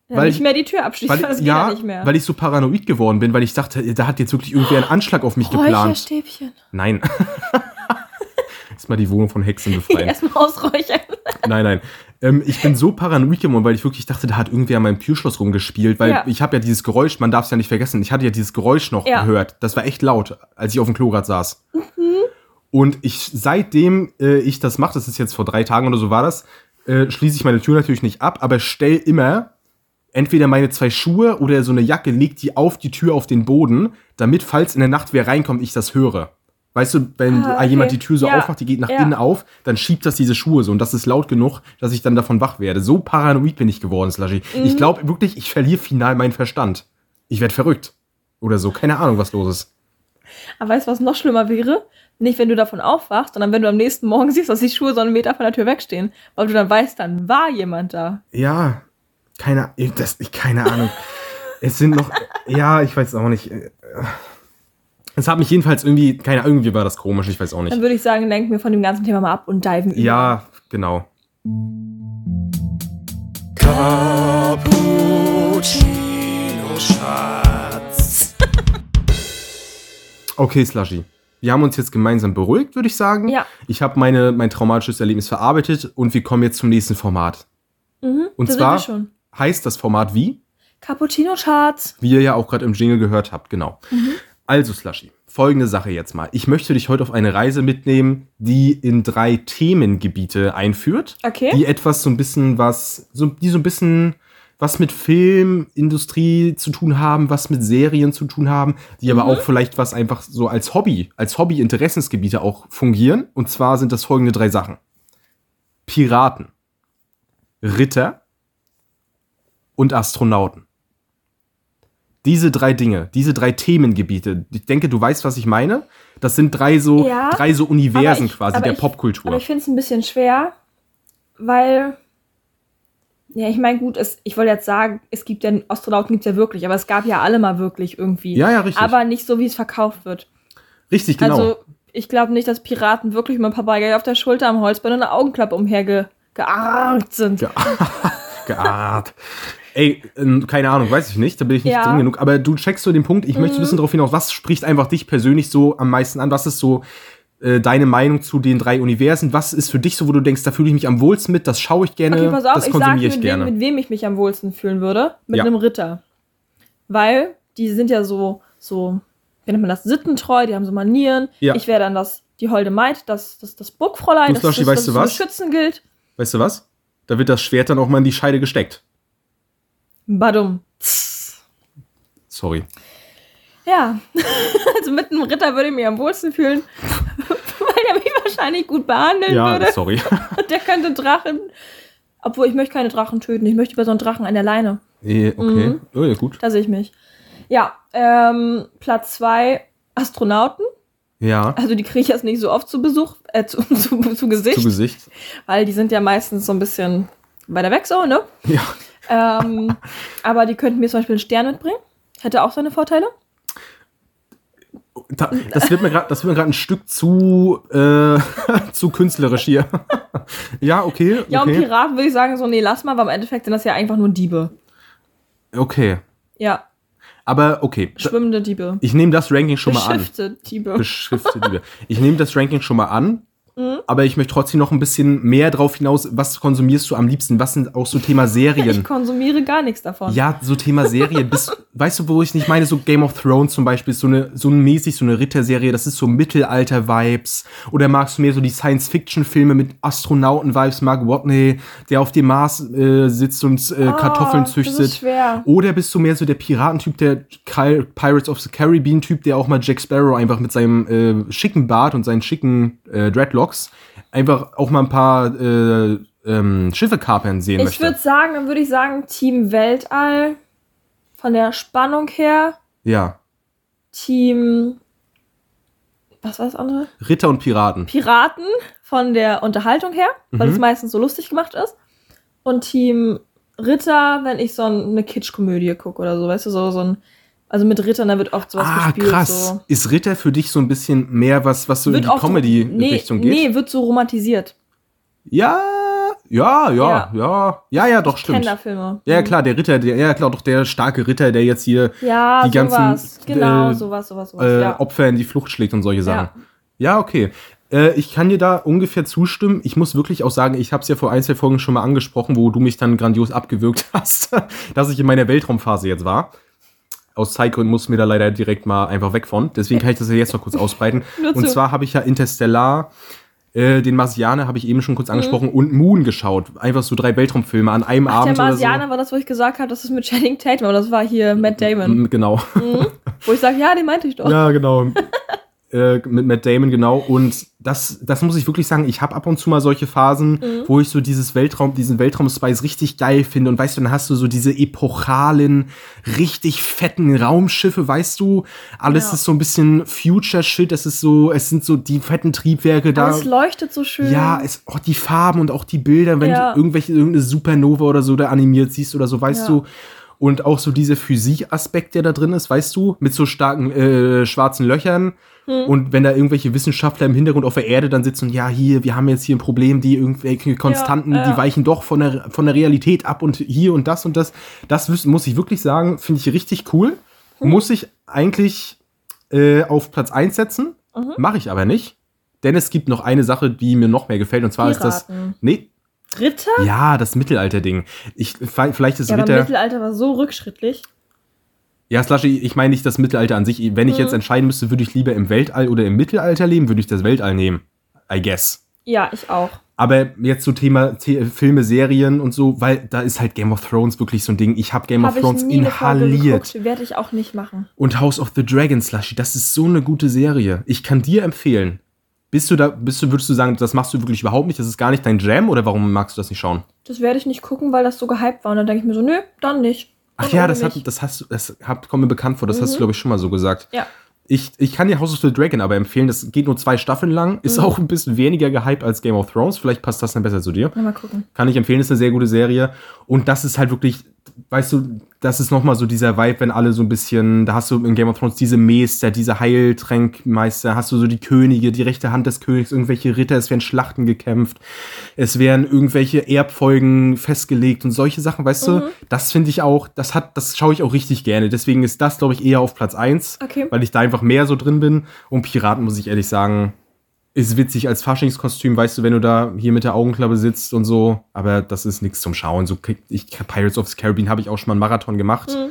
Ja, weil nicht ich- mehr die Tür abschließen, Weil, das geht ja, ja nicht mehr. weil ich so paranoid geworden bin, weil ich dachte, da hat jetzt wirklich irgendwer einen Anschlag auf mich geplant. Räucherstäbchen. Nein. Erstmal die Wohnung von Hexen befreien. Erstmal ausräuchern. nein, nein. Ähm, ich bin so paranoid geworden, weil ich wirklich dachte, da hat irgendwer an meinem Türschloss rumgespielt, weil Ja. ich habe ja dieses Geräusch, man darf es ja nicht vergessen, ich hatte ja dieses Geräusch noch Ja. gehört. Das war echt laut, als ich auf dem Klo grad saß. Mhm. Und ich, seitdem äh, ich das mache, das ist jetzt vor drei Tagen oder so war das, äh, schließe ich meine Tür natürlich nicht ab, aber stell immer entweder meine zwei Schuhe oder so eine Jacke, leg die auf die Tür auf den Boden, damit, falls in der Nacht wer reinkommt, ich das höre. Weißt du, wenn Ah, okay. jemand die Tür so Ja. aufmacht, die geht nach Ja. innen auf, dann schiebt das diese Schuhe so und das ist laut genug, dass ich dann davon wach werde. So paranoid bin ich geworden, Slushy. Mhm. Ich glaube wirklich, ich verliere final meinen Verstand. Ich werde verrückt. Oder so. Keine Ahnung, was los ist. Aber weißt du, was noch schlimmer wäre? Nicht, wenn du davon aufwachst, sondern wenn du am nächsten Morgen siehst, dass die Schuhe so einen Meter von der Tür wegstehen. Weil du dann weißt, dann war jemand da. Ja, keine, das, ich- keine Ahnung. es sind noch, ja, ich weiß auch nicht. Es hat mich jedenfalls irgendwie, keine Ahnung, irgendwie war das komisch, ich weiß auch Dann nicht. würde ich sagen, lenken wir von dem ganzen Thema mal ab und diven über. Ja, genau. Okay, Slushy. Wir haben uns jetzt gemeinsam beruhigt, würde ich sagen. Ja. Ich habe meine, mein traumatisches Erlebnis verarbeitet und wir kommen jetzt zum nächsten Format. Mhm, Und zwar heißt das Format wie? Cappuccino-Charts. Wie ihr ja auch gerade im Jingle gehört habt, genau. Mhm. Also, Slushy, folgende Sache jetzt mal. Ich möchte dich heute auf eine Reise mitnehmen, die in drei Themengebiete einführt. Okay. Die etwas so ein bisschen was, so, die so ein bisschen was mit Filmindustrie zu tun haben, was mit Serien zu tun haben, die aber auch vielleicht was einfach so als Hobby, als Hobby-Interessensgebiete auch fungieren. Und zwar sind das folgende drei Sachen. Piraten, Ritter und Astronauten. Diese drei Dinge, diese drei Themengebiete, ich denke, du weißt, was ich meine. Das sind drei so, Ja, drei so Universen ich- quasi der ich- Popkultur. Aber ich finde es ein bisschen schwer, weil. Ja, ich meine, gut, es, ich wollte jetzt sagen, es gibt ja, Astronauten gibt es ja wirklich, aber es gab ja alle mal wirklich irgendwie. Ja, ja, richtig. Aber nicht so, wie es verkauft wird. Richtig, genau. Also, ich glaube nicht, dass Piraten wirklich mit einem Papagei auf der Schulter am Holzbein und einer Augenklappe umhergearrt sind. Ja. Geart. Ey, keine Ahnung, weiß ich nicht, da bin ich nicht Ja. Mhm. drin genug. Aber du checkst so den Punkt, ich möchte ein bisschen darauf hinaus, was spricht einfach dich persönlich so am meisten an? Was ist so äh, deine Meinung zu den drei Universen? Was ist für dich so, wo du denkst, da fühle ich mich am wohlsten mit, das schaue ich gerne, Okay, pass auf, das ich konsumiere mit, ich gerne. Wem, mit wem ich mich am wohlsten fühlen würde. Mit Ja. einem Ritter. Weil die sind ja so, so, wie nennt man das, sittentreu, die haben so Manieren. Ja. Ich wäre dann das, die holde Maid, das, das, das Burgfräulein, das, Flaschi, das, weißt das du für was? Schützen gilt. Weißt du was? Da wird das Schwert dann auch mal in die Scheide gesteckt. Badum. Sorry. Ja, also mit einem Ritter würde ich mich am wohlsten fühlen, wahrscheinlich gut behandeln Ja, würde. sorry. Und der könnte Drachen. Obwohl, ich möchte keine Drachen töten. Ich möchte über so einen Drachen an der Leine. Okay. Mhm. Oh, ja, gut. Da sehe ich mich. Ja, ähm, Platz zwei Astronauten. Ja. Also die kriege ich jetzt nicht so oft zu Besuch, äh, zu, zu, zu Gesicht, Zu Gesicht. weil die sind ja meistens so ein bisschen weiter weg so, ne? Ja. Ähm, aber die könnten mir zum Beispiel einen Stern mitbringen. Hätte auch seine Vorteile. Da, das wird mir gerade, das wird mir gerade ein Stück zu, äh, zu künstlerisch hier. ja, okay. Ja, und okay. Piraten würde ich sagen, so, nee, lass mal, weil im Endeffekt sind das ja einfach nur Diebe. Okay. Ja, Aber okay. Schwimmende Diebe. Ich nehme das Ranking schon mal an. Beschiffte Diebe. Beschriftete Liebe. Ich nehme das Ranking schon mal an, Mhm. aber ich möchte trotzdem noch ein bisschen mehr drauf hinaus. Was konsumierst du am liebsten? Was sind auch so Thema Ich Serien? konsumiere gar nichts davon. Ja, so Thema Serien. Bist, weißt du, wo ich nicht meine? So Game of Thrones zum Beispiel, ist so eine, so ein mäßig, so eine Ritterserie, das ist so Mittelalter-Vibes. Oder magst du mehr so die Science-Fiction-Filme mit Astronauten-Vibes? Mark Watney, der auf dem Mars äh, sitzt und äh, Kartoffeln Ah, Das züchtet. ist schwer. Oder bist du mehr so der Piratentyp, der Pirates of the Caribbean-Typ, der auch mal Jack Sparrow einfach mit seinem äh, schicken Bart und seinen schicken äh, Dreadlocks einfach auch mal ein paar äh, ähm, Schiffe kapern sehen Ich möchte? würde sagen, dann würde ich sagen, Team Weltall. Von der Spannung her. Ja. Team. Was war das andere? Ritter und Piraten. Piraten von der Unterhaltung her, weil Mhm. es meistens so lustig gemacht ist. Und Team Ritter, wenn ich so eine Kitschkomödie gucke oder so, weißt du, so, so ein. Also mit Rittern, da wird oft sowas Ah, gespielt. krass. So. Ist Ritter für dich so ein bisschen mehr was, was so in Wird die oft- Comedy-Richtung nee, geht? Nee, wird so romantisiert. Ja, ja, ja, Ja. ja. Ja, ja, doch, stimmt. Kinderfilme. Ja, klar, der Ritter, der, ja, klar, doch der starke Ritter, der jetzt hier Ja, Die ganzen, sowas. Genau, äh, sowas, sowas, sowas. äh, ja. Opfer in die Flucht schlägt und solche Sachen. Ja. Ja, okay. Äh, ich kann dir da ungefähr zustimmen. Ich muss wirklich auch sagen, ich habe es ja vor ein, zwei Folgen schon mal angesprochen, wo du mich dann grandios abgewürgt hast, dass ich in meiner Weltraumphase jetzt war. Aus Zeitgründen muss mir da leider direkt mal einfach weg von. Deswegen kann ich das ja jetzt noch kurz ausbreiten. Und zwar habe ich ja Interstellar, äh, den Marsianer habe ich eben schon kurz angesprochen und Moon geschaut. Einfach so drei Weltraumfilme an einem Mhm. Ach, der Abend oder Marsianer war das, wo ich gesagt habe, das ist mit Channing Tatum, aber das war hier Matt so. Damon. Genau. Wo ich sage, ja, den meinte ich doch. Ja, genau. äh, mit Matt Damon, genau. Und das, das muss ich wirklich sagen, ich habe ab und zu mal solche Phasen, Mhm. wo ich so dieses Weltraum, diesen Weltraum-Spice richtig geil finde. Und weißt du, dann hast du so diese epochalen, richtig fetten Raumschiffe, weißt du? Alles Ja. ist so ein bisschen Future-Shit. Es ist so, es sind so die fetten Triebwerke da. Es leuchtet so schön. Ja, es, oh, die Farben und auch die Bilder, wenn Ja. du irgendwelche, irgendeine Supernova oder so da animiert siehst oder so, weißt Ja. du. Und auch so dieser Physikaspekt, der da drin ist, weißt du, mit so starken äh, schwarzen Löchern. Hm. Und wenn da irgendwelche Wissenschaftler im Hintergrund auf der Erde dann sitzen und ja, hier, wir haben jetzt hier ein Problem, die irgendwelche Konstanten, ja. die weichen doch von der, von der Realität ab und hier und das und das. Das muss ich wirklich sagen, finde ich richtig cool. Hm. Muss ich eigentlich äh, auf Platz 1 setzen, Mhm. mache ich aber nicht. Denn es gibt noch eine Sache, die mir noch mehr gefällt, und zwar ist das. Piraten. Nee, Ritter? ja, das Mittelalter-Ding. Ich, vielleicht ist Ja, aber Ritter. Mittelalter war so rückschrittlich. Ja, Slushy, ich meine nicht das Mittelalter an sich. Wenn ich Mhm. jetzt entscheiden müsste, würde ich lieber im Weltall oder im Mittelalter leben, würde ich das Weltall nehmen. I guess. Ja, ich auch. Aber jetzt so Thema The Filme, Serien und so, weil da ist halt Game of Thrones wirklich so ein Ding. Ich habe Game Hab of Thrones inhaliert. Werde ich auch nicht machen. Und House of the Dragon, Slushy, das ist so eine gute Serie. Ich kann dir empfehlen. Bist du da, bist du, würdest du sagen, das machst du wirklich überhaupt nicht? Das ist gar nicht dein Jam oder warum magst du das nicht schauen? Das werde ich nicht gucken, weil das so gehypt war. Und dann denke ich mir so, nö, dann nicht. Ach ja, das, hat, das hast das hat, kommt mir bekannt vor, das hast du, Mhm. glaube ich, schon mal so gesagt. Ja. Ich, ich kann dir House of the Dragon aber empfehlen, das geht nur zwei Staffeln lang, ist Mhm. auch ein bisschen weniger gehypt als Game of Thrones, vielleicht passt das dann besser zu dir. Mal gucken. Kann ich empfehlen, ist eine sehr gute Serie. Und das ist halt wirklich, weißt du, das ist nochmal so dieser Vibe, wenn alle so ein bisschen, da hast du in Game of Thrones diese Meister, diese Heiltränkmeister, hast du so die Könige, die rechte Hand des Königs, irgendwelche Ritter, es werden Schlachten gekämpft, es werden irgendwelche Erbfolgen festgelegt und solche Sachen, weißt Mhm. du, das finde ich auch, das hat, das schaue ich auch richtig gerne. Deswegen ist das, glaube ich, eher auf Platz eins, Okay. weil ich da einfach mehr so drin bin. Und Piraten, muss ich ehrlich sagen, ist witzig als Faschingskostüm, weißt du, wenn du da hier mit der Augenklappe sitzt und so, aber das ist nichts zum Schauen. So, ich, Pirates of the Caribbean habe ich auch schon mal einen Marathon gemacht Mhm.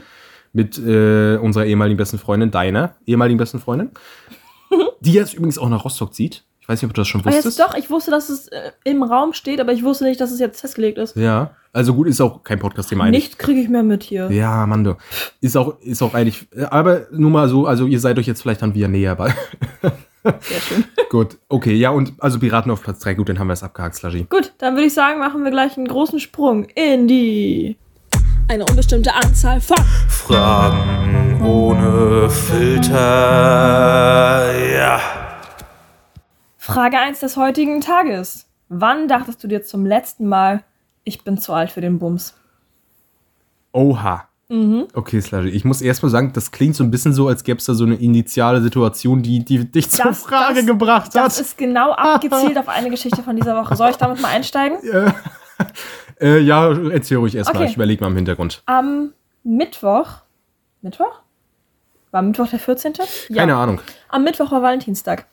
mit äh, unserer ehemaligen besten Freundin, deiner ehemaligen besten Freundin, die jetzt übrigens auch nach Rostock zieht. Ich weiß nicht, ob du das schon jetzt wusstest. doch, ich wusste, dass es äh, im Raum steht, aber ich wusste nicht, dass es jetzt festgelegt ist. Ja, also gut, ist auch kein Podcast-Thema eigentlich. Nicht kriege ich mehr mit hier. Ja, Mando. Ist auch, ist auch eigentlich, aber nur mal so, also ihr seid euch jetzt vielleicht dann wieder näher bei. Sehr schön. gut, okay, ja, und also Piraten auf Platz 3, gut, dann haben wir es abgehakt, Slushy. Gut, dann würde ich sagen, machen wir gleich einen großen Sprung in die eine unbestimmte Anzahl von Fragen ohne Filter. Ja. Frage 1 des heutigen Tages. Wann dachtest du dir zum letzten Mal, ich bin zu alt für den Bums? Oha. Mhm. Okay, Slushy, ich muss erst mal sagen, das klingt so ein bisschen so, als gäbe es da so eine initiale Situation, die, die dich zur Das- Frage das- gebracht hat. Das ist genau abgezielt auf eine Geschichte von dieser Woche. Soll ich damit mal einsteigen? äh, ja, erzähl ruhig erst mal, Okay. ich überlege mal im Hintergrund. Am Mittwoch. Mittwoch? War Mittwoch der 14.? Ja. Keine Ahnung. Am Mittwoch war Valentinstag.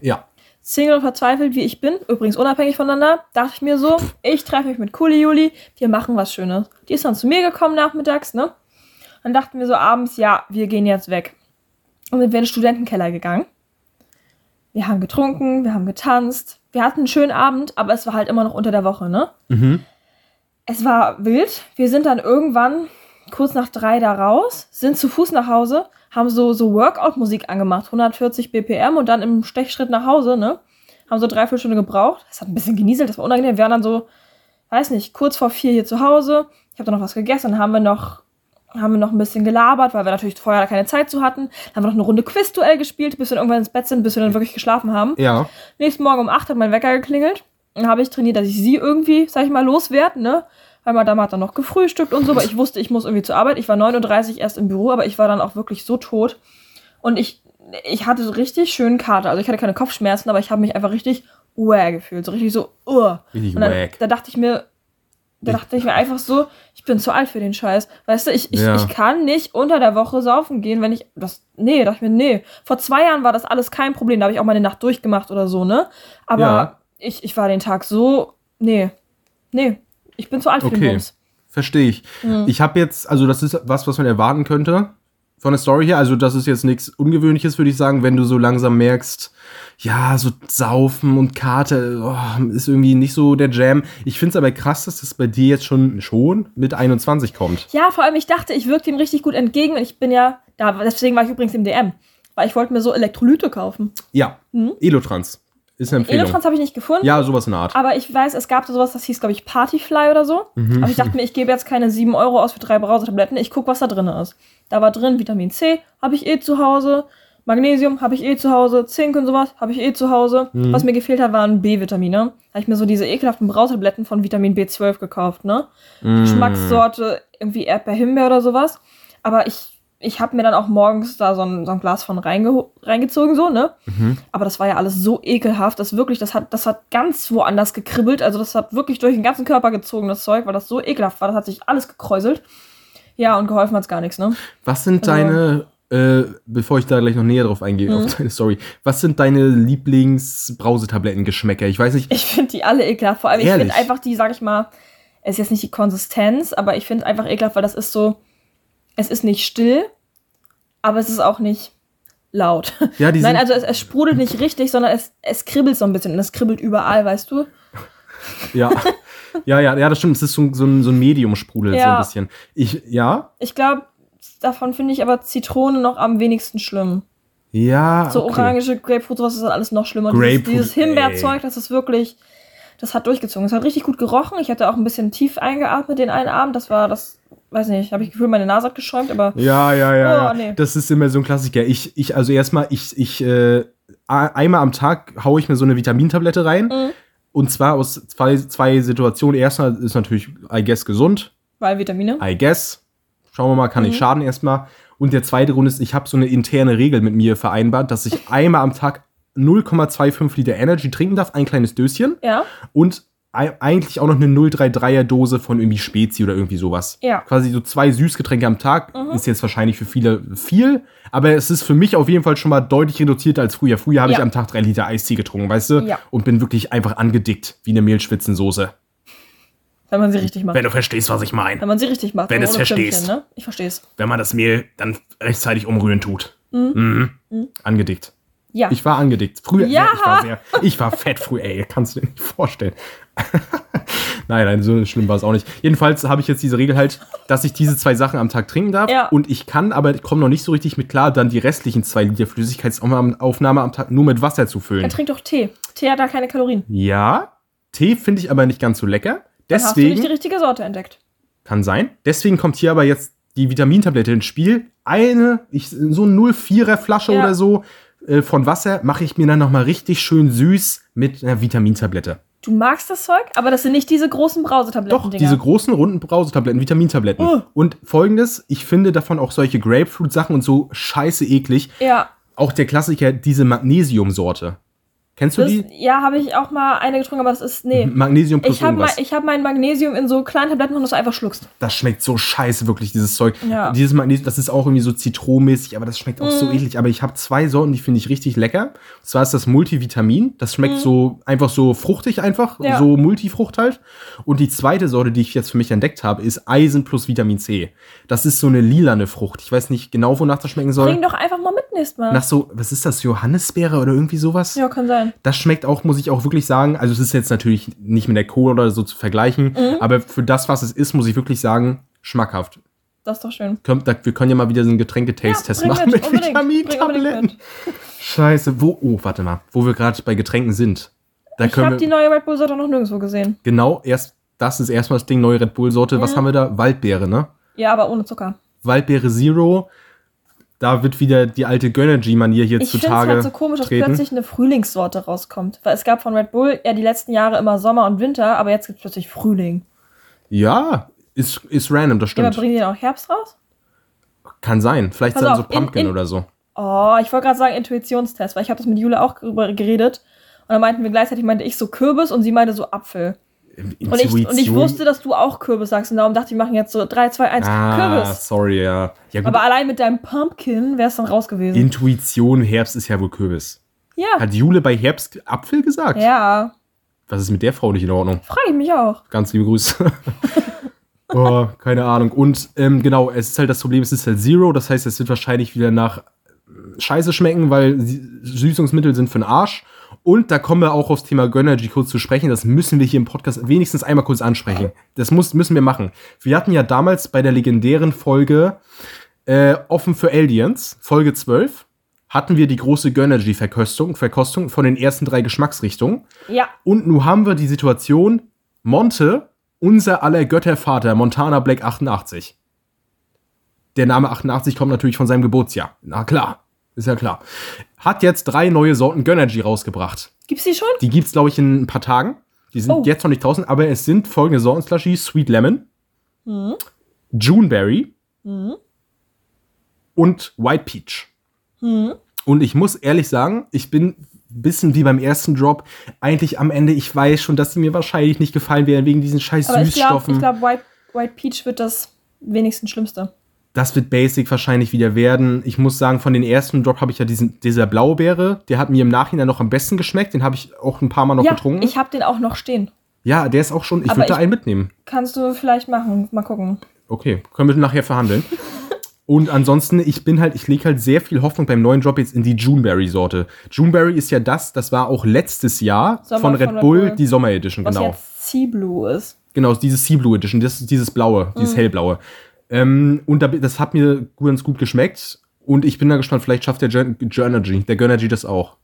Ja. Single und verzweifelt, wie ich bin, übrigens unabhängig voneinander, dachte ich mir so, ich treffe mich mit Kuli Juli, wir machen was Schönes. Die ist dann zu mir gekommen nachmittags, ne? Dann dachten wir so abends, ja, wir gehen jetzt weg. Und sind wir in den Studentenkeller gegangen. Wir haben getrunken, wir haben getanzt, wir hatten einen schönen Abend, aber es war halt immer noch unter der Woche, ne? Mhm. Es war wild. Wir sind dann irgendwann kurz nach drei da raus, sind zu Fuß nach Hause, haben so, so Workout-Musik angemacht, 140 BPM und dann im Stechschritt nach Hause, ne? Haben so dreiviertel Stunde gebraucht. Das hat ein bisschen genieselt, das war unangenehm. Wir waren dann so, weiß nicht, kurz vor vier hier zu Hause. Ich habe dann noch was gegessen, haben wir noch, haben wir noch ein bisschen gelabert, weil wir natürlich vorher keine Zeit zu hatten. Dann haben wir noch eine Runde Quizduell gespielt, bis wir dann irgendwann ins Bett sind, bis wir dann wirklich geschlafen haben. Ja. Nächsten Morgen um 8 hat mein Wecker geklingelt. Dann habe ich trainiert, dass ich sie irgendwie, sag ich mal, loswerde, ne? Weil Madame hat dann noch gefrühstückt und so, aber ich wusste, ich muss irgendwie zur Arbeit. Ich war 39 erst im Büro, aber ich war dann auch wirklich so tot. Und ich, ich hatte so richtig schön Kater. Also ich hatte keine Kopfschmerzen, aber ich habe mich einfach richtig uah gefühlt. So richtig so, uh. Richtig Und dann, wack. da dachte ich mir, da dachte ich mir einfach so, ich bin zu alt für den Scheiß. Weißt du, ich, ich, Ja. ich kann nicht unter der Woche saufen gehen, wenn ich. Das, nee, dachte ich mir, nee. Vor zwei Jahren war das alles kein Problem. Da habe ich auch mal eine Nacht durchgemacht oder so, ne? Aber Ja. ich, ich war den Tag so. Nee. Nee. Ich bin zu alt für den Okay. Bums. Verstehe ich. Ich habe jetzt, also das ist was, was man erwarten könnte von der Story her. Also das ist jetzt nichts Ungewöhnliches, würde ich sagen, wenn du so langsam merkst, ja, so Saufen und Karte oh, ist irgendwie nicht so der Jam. Ich finde es aber krass, dass das bei dir jetzt schon, schon mit 21 kommt. Ja, vor allem, ich dachte, ich wirke dem richtig gut entgegen. Und ich bin ja. Da, deswegen war ich übrigens im DM. Weil ich wollte mir so Elektrolyte kaufen. Ja, Elotrans ist eine Empfehlung. Elotrans habe ich nicht gefunden. ja, sowas in der Art. Aber ich weiß, es gab so sowas, das hieß, glaube ich, Partyfly oder so. Mhm. Aber ich dachte mir, ich gebe jetzt keine 7 Euro aus für drei Brausetabletten. Ich gucke, was da drin ist. Da war drin Vitamin C, habe ich eh zu Hause. Magnesium habe ich eh zu Hause. Zink und sowas habe ich eh zu Hause. Mhm. Was mir gefehlt hat, waren B-Vitamine. Da habe ich mir so diese ekelhaften Brausetabletten von Vitamin B12 gekauft, ne? Mhm. Geschmackssorte, irgendwie Erdbeer-Himbeer oder sowas. Aber ich, ich habe mir dann auch morgens da so ein, so ein Glas von reinge reingezogen, so, ne? Mhm. Aber das war ja alles so ekelhaft, dass wirklich, das hat, das hat ganz woanders gekribbelt. Also das hat wirklich durch den ganzen Körper gezogen, das Zeug, weil das so ekelhaft war. Das hat sich alles gekräuselt. Ja, und geholfen hat's gar nichts, ne? Was sind Also- deine, äh, bevor ich da gleich noch näher drauf eingehe, Mhm. auf deine Story, was sind deine Lieblings-Brausetablettengeschmäcker? Ich weiß nicht, Ich finde die alle ekelhaft. Vor allem, ich Ehrlich? finde einfach die, sag ich mal, es ist jetzt nicht die Konsistenz, aber ich finde einfach ekelhaft, weil das ist so, es ist nicht still, aber es ist auch nicht laut. Ja, die Nein, also es, es sprudelt nicht richtig, sondern es, es kribbelt so ein bisschen und es kribbelt überall, weißt du? Ja. ja, ja, ja, das stimmt. Es ist so, so ein, so ein Medium-Sprudel, so Ja. ein bisschen. Ich, ja, Ich glaube, davon finde ich aber Zitrone noch am wenigsten schlimm. ja. So okay. orange Grapefruit, sowas ist dann alles noch schlimmer. Grapefruit, dieses, dieses Himbeerzeug, das ist wirklich, das hat durchgezogen. Es hat richtig gut gerochen. Ich hatte auch ein bisschen tief eingeatmet den einen Abend. Das war, das, weiß nicht, habe ich das Gefühl, meine Nase hat geschäumt, aber Ja, ja, ja. Oh, nee. Das ist immer so ein Klassiker. Ich, ich also erstmal, ich, ich, äh, einmal am Tag haue ich mir so eine Vitamintablette rein. Mhm. Und zwar aus zwei, zwei Situationen. Erstmal ist natürlich, I guess, gesund. Weil Vitamine. I guess. Schauen wir mal, kann nicht schaden erstmal. Und der zweite Grund ist, ich habe so eine interne Regel mit mir vereinbart, dass ich einmal am Tag 0,25 Liter Energy trinken darf, ein kleines Döschen. Ja. Und eigentlich auch noch eine 033er Dose von irgendwie Spezi oder irgendwie sowas. Ja. Quasi so zwei Süßgetränke am Tag. Ist jetzt wahrscheinlich für viele viel, aber es ist für mich auf jeden Fall schon mal deutlich reduzierter als früher. Früher habe ich Ja. am Tag drei Liter Eistee getrunken, weißt du? Ja. Und bin wirklich einfach angedickt wie eine Mehlschwitzensoße. Wenn man sie richtig macht. Wenn du verstehst, was ich meine. Wenn man sie richtig macht. Wenn du's ohne verstehst. Ne? Ich versteh's. Wenn man das Mehl dann rechtzeitig umrühren tut. Mhm. Angedickt. Ja. Ich war angedickt. Früher, Ja. ich war sehr, ich war fett früher, ey, kannst du dir nicht vorstellen. nein, nein, so schlimm war es auch nicht. Jedenfalls habe ich jetzt diese Regel halt, dass ich diese zwei Sachen am Tag trinken darf. Ja. Und ich kann, aber ich komme noch nicht so richtig mit klar, dann die restlichen zwei Liter Flüssigkeitsaufnahme am Tag nur mit Wasser zu füllen. Dann trink doch Tee. Tee hat da keine Kalorien. Ja, Tee finde ich aber nicht ganz so lecker. Dann hast du nicht Deswegen, die richtige Sorte entdeckt. kann sein. Deswegen kommt hier aber jetzt die Vitamintablette ins Spiel. Eine, ich, so eine 0,4er Flasche Ja. oder so äh, von Wasser mache ich mir dann nochmal richtig schön süß mit einer Vitamintablette. Du magst das Zeug, aber das sind nicht diese großen Brausetabletten. Doch, diese großen runden Brausetabletten, Vitamintabletten. Oh. Und folgendes, ich finde davon auch solche Grapefruit-Sachen und so scheiße eklig. Ja. Auch der Klassiker, diese Magnesiumsorte. Kennst du Das, die? ja, habe ich auch mal eine getrunken, aber das ist. Nee. Magnesium plus Ich habe irgendwas. mein, ich hab mein Magnesium in so kleinen Tabletten und das einfach schluckst. das schmeckt so scheiße, wirklich, dieses Zeug. Ja. Dieses Magnesium, das ist auch irgendwie so zitronmäßig, aber das schmeckt auch Mhm. so eklig. Aber ich habe zwei Sorten, die finde ich richtig lecker. Und zwar ist das Multivitamin. Das schmeckt Mhm. so einfach so fruchtig einfach, Ja. so Multifrucht halt. Und die zweite Sorte, die ich jetzt für mich entdeckt habe, ist Eisen plus Vitamin C. Das ist so eine lilane Frucht. Ich weiß nicht genau, wonach das schmecken soll. Bring doch einfach mal mit nächstes Mal. Nach so, was ist das, Johannisbeere oder irgendwie sowas? ja, kann sein. Das schmeckt auch, muss ich auch wirklich sagen, also es ist jetzt natürlich nicht mit der Cola oder so zu vergleichen, Mhm. aber für das, was es ist, muss ich wirklich sagen, schmackhaft. Das ist doch schön. Könnt- da- Wir können ja mal wieder so einen Getränketaste-Test bring machen mit, mit Vitamintabletten. Scheiße, wo, oh, warte mal, wo wir gerade bei Getränken sind. Da Ich habe die neue Red Bull Sorte noch nirgendwo gesehen. genau, erst, das ist erstmal das Ding, neue Red Bull-Sorte. Was Mhm. haben wir da? Waldbeere, ne? Ja, aber ohne Zucker. Waldbeere Zero. Da wird wieder die alte Gönnergy-Manier hier Ich finde es zutage halt so komisch, dass treten. plötzlich eine Frühlingssorte rauskommt. Weil es gab von Red Bull ja die letzten Jahre immer Sommer und Winter, aber jetzt gibt es plötzlich Frühling. Ja, ist, ist random, das Ja, aber stimmt. bringen die dann auch Herbst raus? Kann sein. Vielleicht Pass dann auf, so Pumpkin in- in- oder so. Oh, ich wollte gerade sagen Intuitionstest, weil ich habe das mit Jule auch drüber geredet. Und dann meinten wir gleichzeitig, meinte ich so Kürbis und sie meinte so Apfel. Und ich, und ich wusste, dass du auch Kürbis sagst. Und darum dachte ich, wir machen jetzt so 3, 2, 1, Ah, Kürbis. sorry, ja. ja. Aber allein mit deinem Pumpkin wäre es dann raus gewesen. Intuition, Herbst ist ja wohl Kürbis. ja. Hat Jule bei Herbst Apfel gesagt? Ja, Was ist mit der Frau nicht in Ordnung? frage ich mich auch. Ganz liebe Grüße. oh, keine Ahnung. Und ähm, genau, es ist halt das Problem, es ist halt Zero. Das heißt, es wird wahrscheinlich wieder nach Scheiße schmecken, weil Süßungsmittel sind für den Arsch. Und da kommen wir auch aufs Thema Gönnergy kurz zu sprechen. Das müssen wir hier im Podcast wenigstens einmal kurz ansprechen. Das muss, müssen wir machen. Wir hatten ja damals bei der legendären Folge äh, Offen für Aliens, Folge 12, hatten wir die große Gönnergy-Verkostung Verkostung von den ersten drei Geschmacksrichtungen. Ja, Und nun haben wir die Situation, Monte, unser aller Göttervater, Montana Black 88. Der Name 88 kommt natürlich von seinem Geburtsjahr. Na klar, ist ja klar. Hat jetzt drei neue Sorten Gönnergy rausgebracht. gibt's die schon? Die gibt's, glaube ich, in ein paar Tagen. Die sind Oh. jetzt noch nicht draußen, aber es sind folgende Sorten Slushy, Sweet Lemon, Mhm. Juneberry Mhm. und White Peach. Mhm. Und ich muss ehrlich sagen, ich bin ein bisschen wie beim ersten Drop. Eigentlich am Ende, ich weiß schon, dass die mir wahrscheinlich nicht gefallen werden wegen diesen scheiß Aber ich glaube, Süßstoffen. ich glaub, White, White Peach wird das wenigstens Schlimmste. Das wird Basic wahrscheinlich wieder werden. Ich muss sagen, von den ersten Drop habe ich ja diesen, dieser Blaubeere. Der hat mir im Nachhinein noch am besten geschmeckt. Den habe ich auch ein paar Mal noch ja, getrunken. ich habe den auch noch stehen. ja, der ist auch schon. Ich würde da einen mitnehmen. Kannst du vielleicht machen. Mal gucken. Okay, können wir nachher verhandeln. Und ansonsten, ich bin halt, ich lege halt sehr viel Hoffnung beim neuen Drop jetzt in die Juneberry-Sorte. Juneberry ist ja das, das war auch letztes Jahr Sommer von Red, von Red Bull, Bull. die Sommer Edition, Was genau. jetzt Sea Blue ist. Genau, dieses Sea Blue Edition, das ist dieses blaue, dieses hellblaue. Ähm, und da, das hat mir ganz gut geschmeckt. Und ich bin da gespannt, vielleicht schafft der Journergy, der Gönnergy das auch.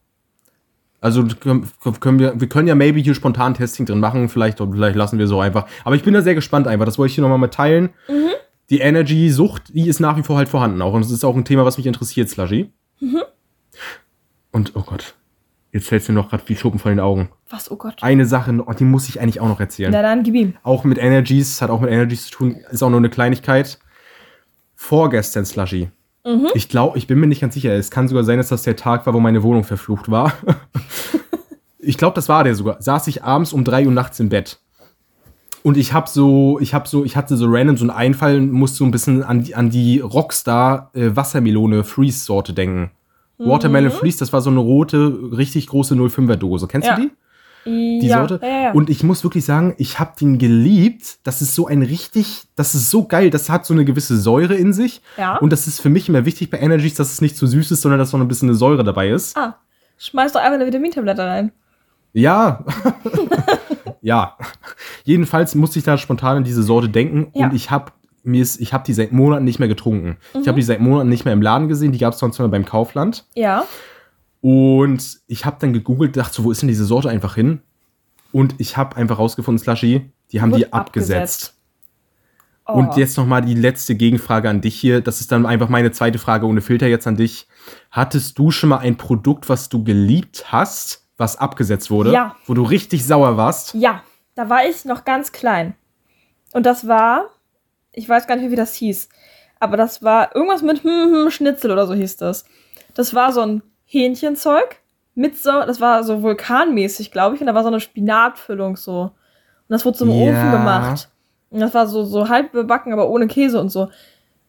Also können wir, wir können ja maybe hier spontan Testing drin machen, vielleicht, vielleicht lassen wir so einfach. Aber ich bin da sehr gespannt einfach, das wollte ich hier nochmal mitteilen. Die Energy-Sucht, die ist nach wie vor halt vorhanden auch. Und das ist auch ein Thema, was mich interessiert, Slushy. Und, oh Gott. Jetzt fällt es mir noch gerade wie Schuppen von den Augen. Was, oh Gott. Eine Sache, noch- die muss ich eigentlich auch noch erzählen. Na dann, gib ihm. Auch mit Energies, hat auch mit Energies zu tun, ist auch nur eine Kleinigkeit. Vorgestern Slushy. Ich glaube, ich bin mir nicht ganz sicher. Es kann sogar sein, dass das der Tag war, wo meine Wohnung verflucht war. ich glaube, das war der sogar. Saß ich abends um 3 Uhr nachts im Bett. Und ich habe so, ich habe so, ich hatte so random so einen Einfall und musste so ein bisschen an die, an die Rockstar äh, Wassermelone Freeze Sorte denken. Watermelon Freeze, das war so eine rote, richtig große 05er Dose. Kennst Ja. du die? die ja, Sorte. Ja. Und ich muss wirklich sagen, ich habe den geliebt. Das ist so ein richtig, das ist so geil. Das hat so eine gewisse Säure in sich. Ja. Und das ist für mich immer wichtig bei Energies, dass es nicht zu süß ist, sondern dass noch ein bisschen eine Säure dabei ist. ah, schmeiß doch einfach eine Vitamintablette rein. Ja. ja. Jedenfalls musste ich da spontan an diese Sorte denken Ja. und ich habe mir ist, ich habe die seit Monaten nicht mehr getrunken. Ich Mhm. habe die seit Monaten nicht mehr im Laden gesehen. Die gab es sonst immer beim Kaufland. Ja. Und ich habe dann gegoogelt, dachte so, wo ist denn diese Sorte einfach hin? Und ich habe einfach rausgefunden, Slushy, die haben Wird die abgesetzt. Oh. Und jetzt noch mal die letzte Gegenfrage an dich hier. Das ist dann einfach meine zweite Frage ohne Filter jetzt an dich. Hattest du schon mal ein Produkt, was du geliebt hast, was abgesetzt wurde? Ja. Wo du richtig sauer warst? Ja, da war ich noch ganz klein. Und das war, ich weiß gar nicht mehr, wie das hieß, aber das war irgendwas mit hm, hm, Schnitzel oder so hieß das. Das war so ein Hähnchenzeug mit so, das war so vulkanmäßig, glaube ich, und da war so eine Spinatfüllung so. Und das wurde zum Ja. Ofen gemacht. Und das war so, so halb bebacken, aber ohne Käse und so.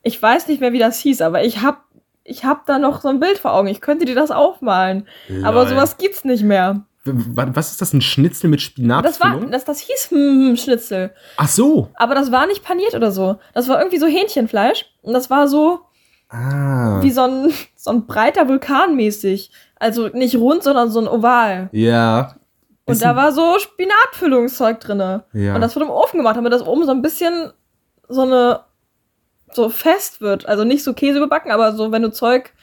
Ich weiß nicht mehr, wie das hieß, aber ich hab, ich hab da noch so ein Bild vor Augen. Ich könnte dir das aufmalen. Aber Lol. sowas gibt's nicht mehr. Was ist das, ein Schnitzel mit Das war, das, das hieß hm, Schnitzel. Ach so. Aber das war nicht paniert oder so. Das war irgendwie so Hähnchenfleisch. Und das war so Ah. wie so ein, so ein breiter Vulkan mäßig. Also nicht rund, sondern so ein Oval. Ja. Und Ist da war so Spinatfüllungszeug drinne. Ja. Und das wurde im Ofen gemacht, damit das oben so ein bisschen so eine so fest wird. Also nicht so Käse überbacken, aber so, wenn du Zeug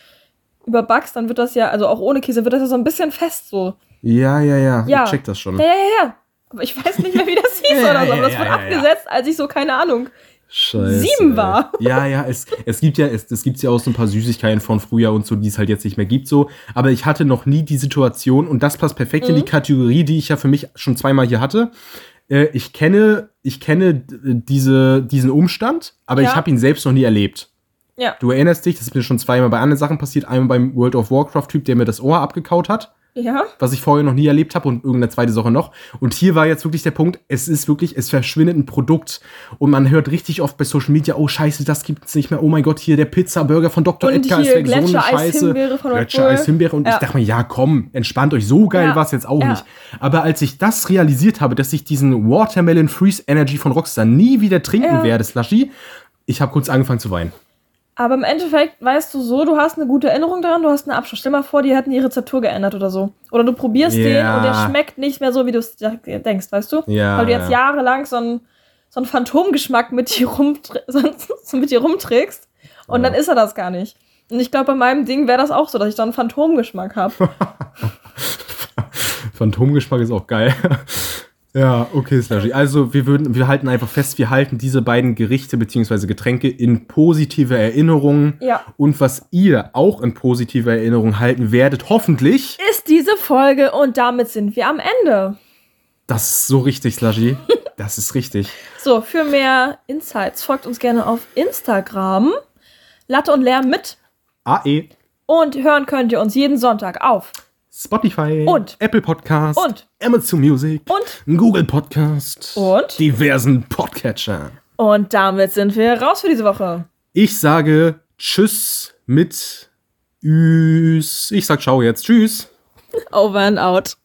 überbackst, dann wird das ja, also auch ohne Käse, wird das ja so ein bisschen fest so. Ja, ja, ja. Ja. Ich check das schon. Ja, ja, ja, ja. Aber ich weiß nicht mehr, wie das hieß Ja, oder so. Aber das wurde abgesetzt, als ich so, keine Ahnung, Scheiße, Sieben war. Ja, ja, es, es gibt ja, es, es gibt ja auch so ein paar Süßigkeiten von früher und so, die es halt jetzt nicht mehr gibt, so. Aber ich hatte noch nie die Situation, und das passt perfekt in die Mhm. Kategorie, die ich ja für mich schon zweimal hier hatte. Äh, ich kenne, ich kenne diese, diesen Umstand, aber ich Ja. habe ihn selbst noch nie erlebt. Ja. Du erinnerst dich, das ist mir schon zweimal bei anderen Sachen passiert. Einmal beim World of Warcraft-Typ, der mir das Ohr abgekaut hat Ja. was ich vorher noch nie erlebt habe und irgendeine zweite Sache noch. Und hier war jetzt wirklich der Punkt, es ist wirklich, es verschwindet ein Produkt und man hört richtig oft bei Social Media, oh scheiße, das gibt's nicht mehr, oh mein Gott, hier der Pizza-Burger von Dr. Und Edgar ist hier weg, so eine Scheiße. Himbeere von Red Gletschereis, Bull. Himbeere und Ja. ich dachte mir, ja komm, entspannt euch, so geil Ja. war's jetzt auch Ja. nicht. Aber als ich das realisiert habe, dass ich diesen Watermelon Freeze Energy von Rockstar nie wieder trinken werde, Slushy, ich habe kurz angefangen zu weinen. Aber im Endeffekt weißt du so, du hast eine gute Erinnerung daran, du hast einen Abschluss. Stell mal vor, die hätten die Rezeptur geändert oder so. Oder du probierst den Ja. und der schmeckt nicht mehr so, wie du es denkst, weißt du? Ja, Weil du jetzt ja. jahrelang so einen, so einen Phantomgeschmack mit dir, so mit dir rumträgst und Ja. dann ist er das gar nicht. Und ich glaube, bei meinem Ding wäre das auch so, dass ich so einen Phantomgeschmack habe. Phantomgeschmack ist auch geil. Ja, okay, Slushy. Also wir würden, wir halten einfach fest, wir halten diese beiden Gerichte bzw. Getränke in positive Erinnerung. Ja. Und was ihr auch in positive Erinnerung halten werdet, hoffentlich, Ist diese Folge und damit sind wir am Ende. das ist so richtig, Slushy. Das ist richtig. So, für mehr Insights folgt uns gerne auf Instagram. Latte und Lärm mit AE, Und hören könnt ihr uns jeden Sonntag auf. Spotify, Und. Apple Podcast, Und. Amazon Music, Und. Google Podcast Und. diversen Podcatcher. Und damit sind wir raus für diese Woche. Ich sage Tschüss mit Üs. Ich sag Ciao jetzt. Tschüss. Over and out.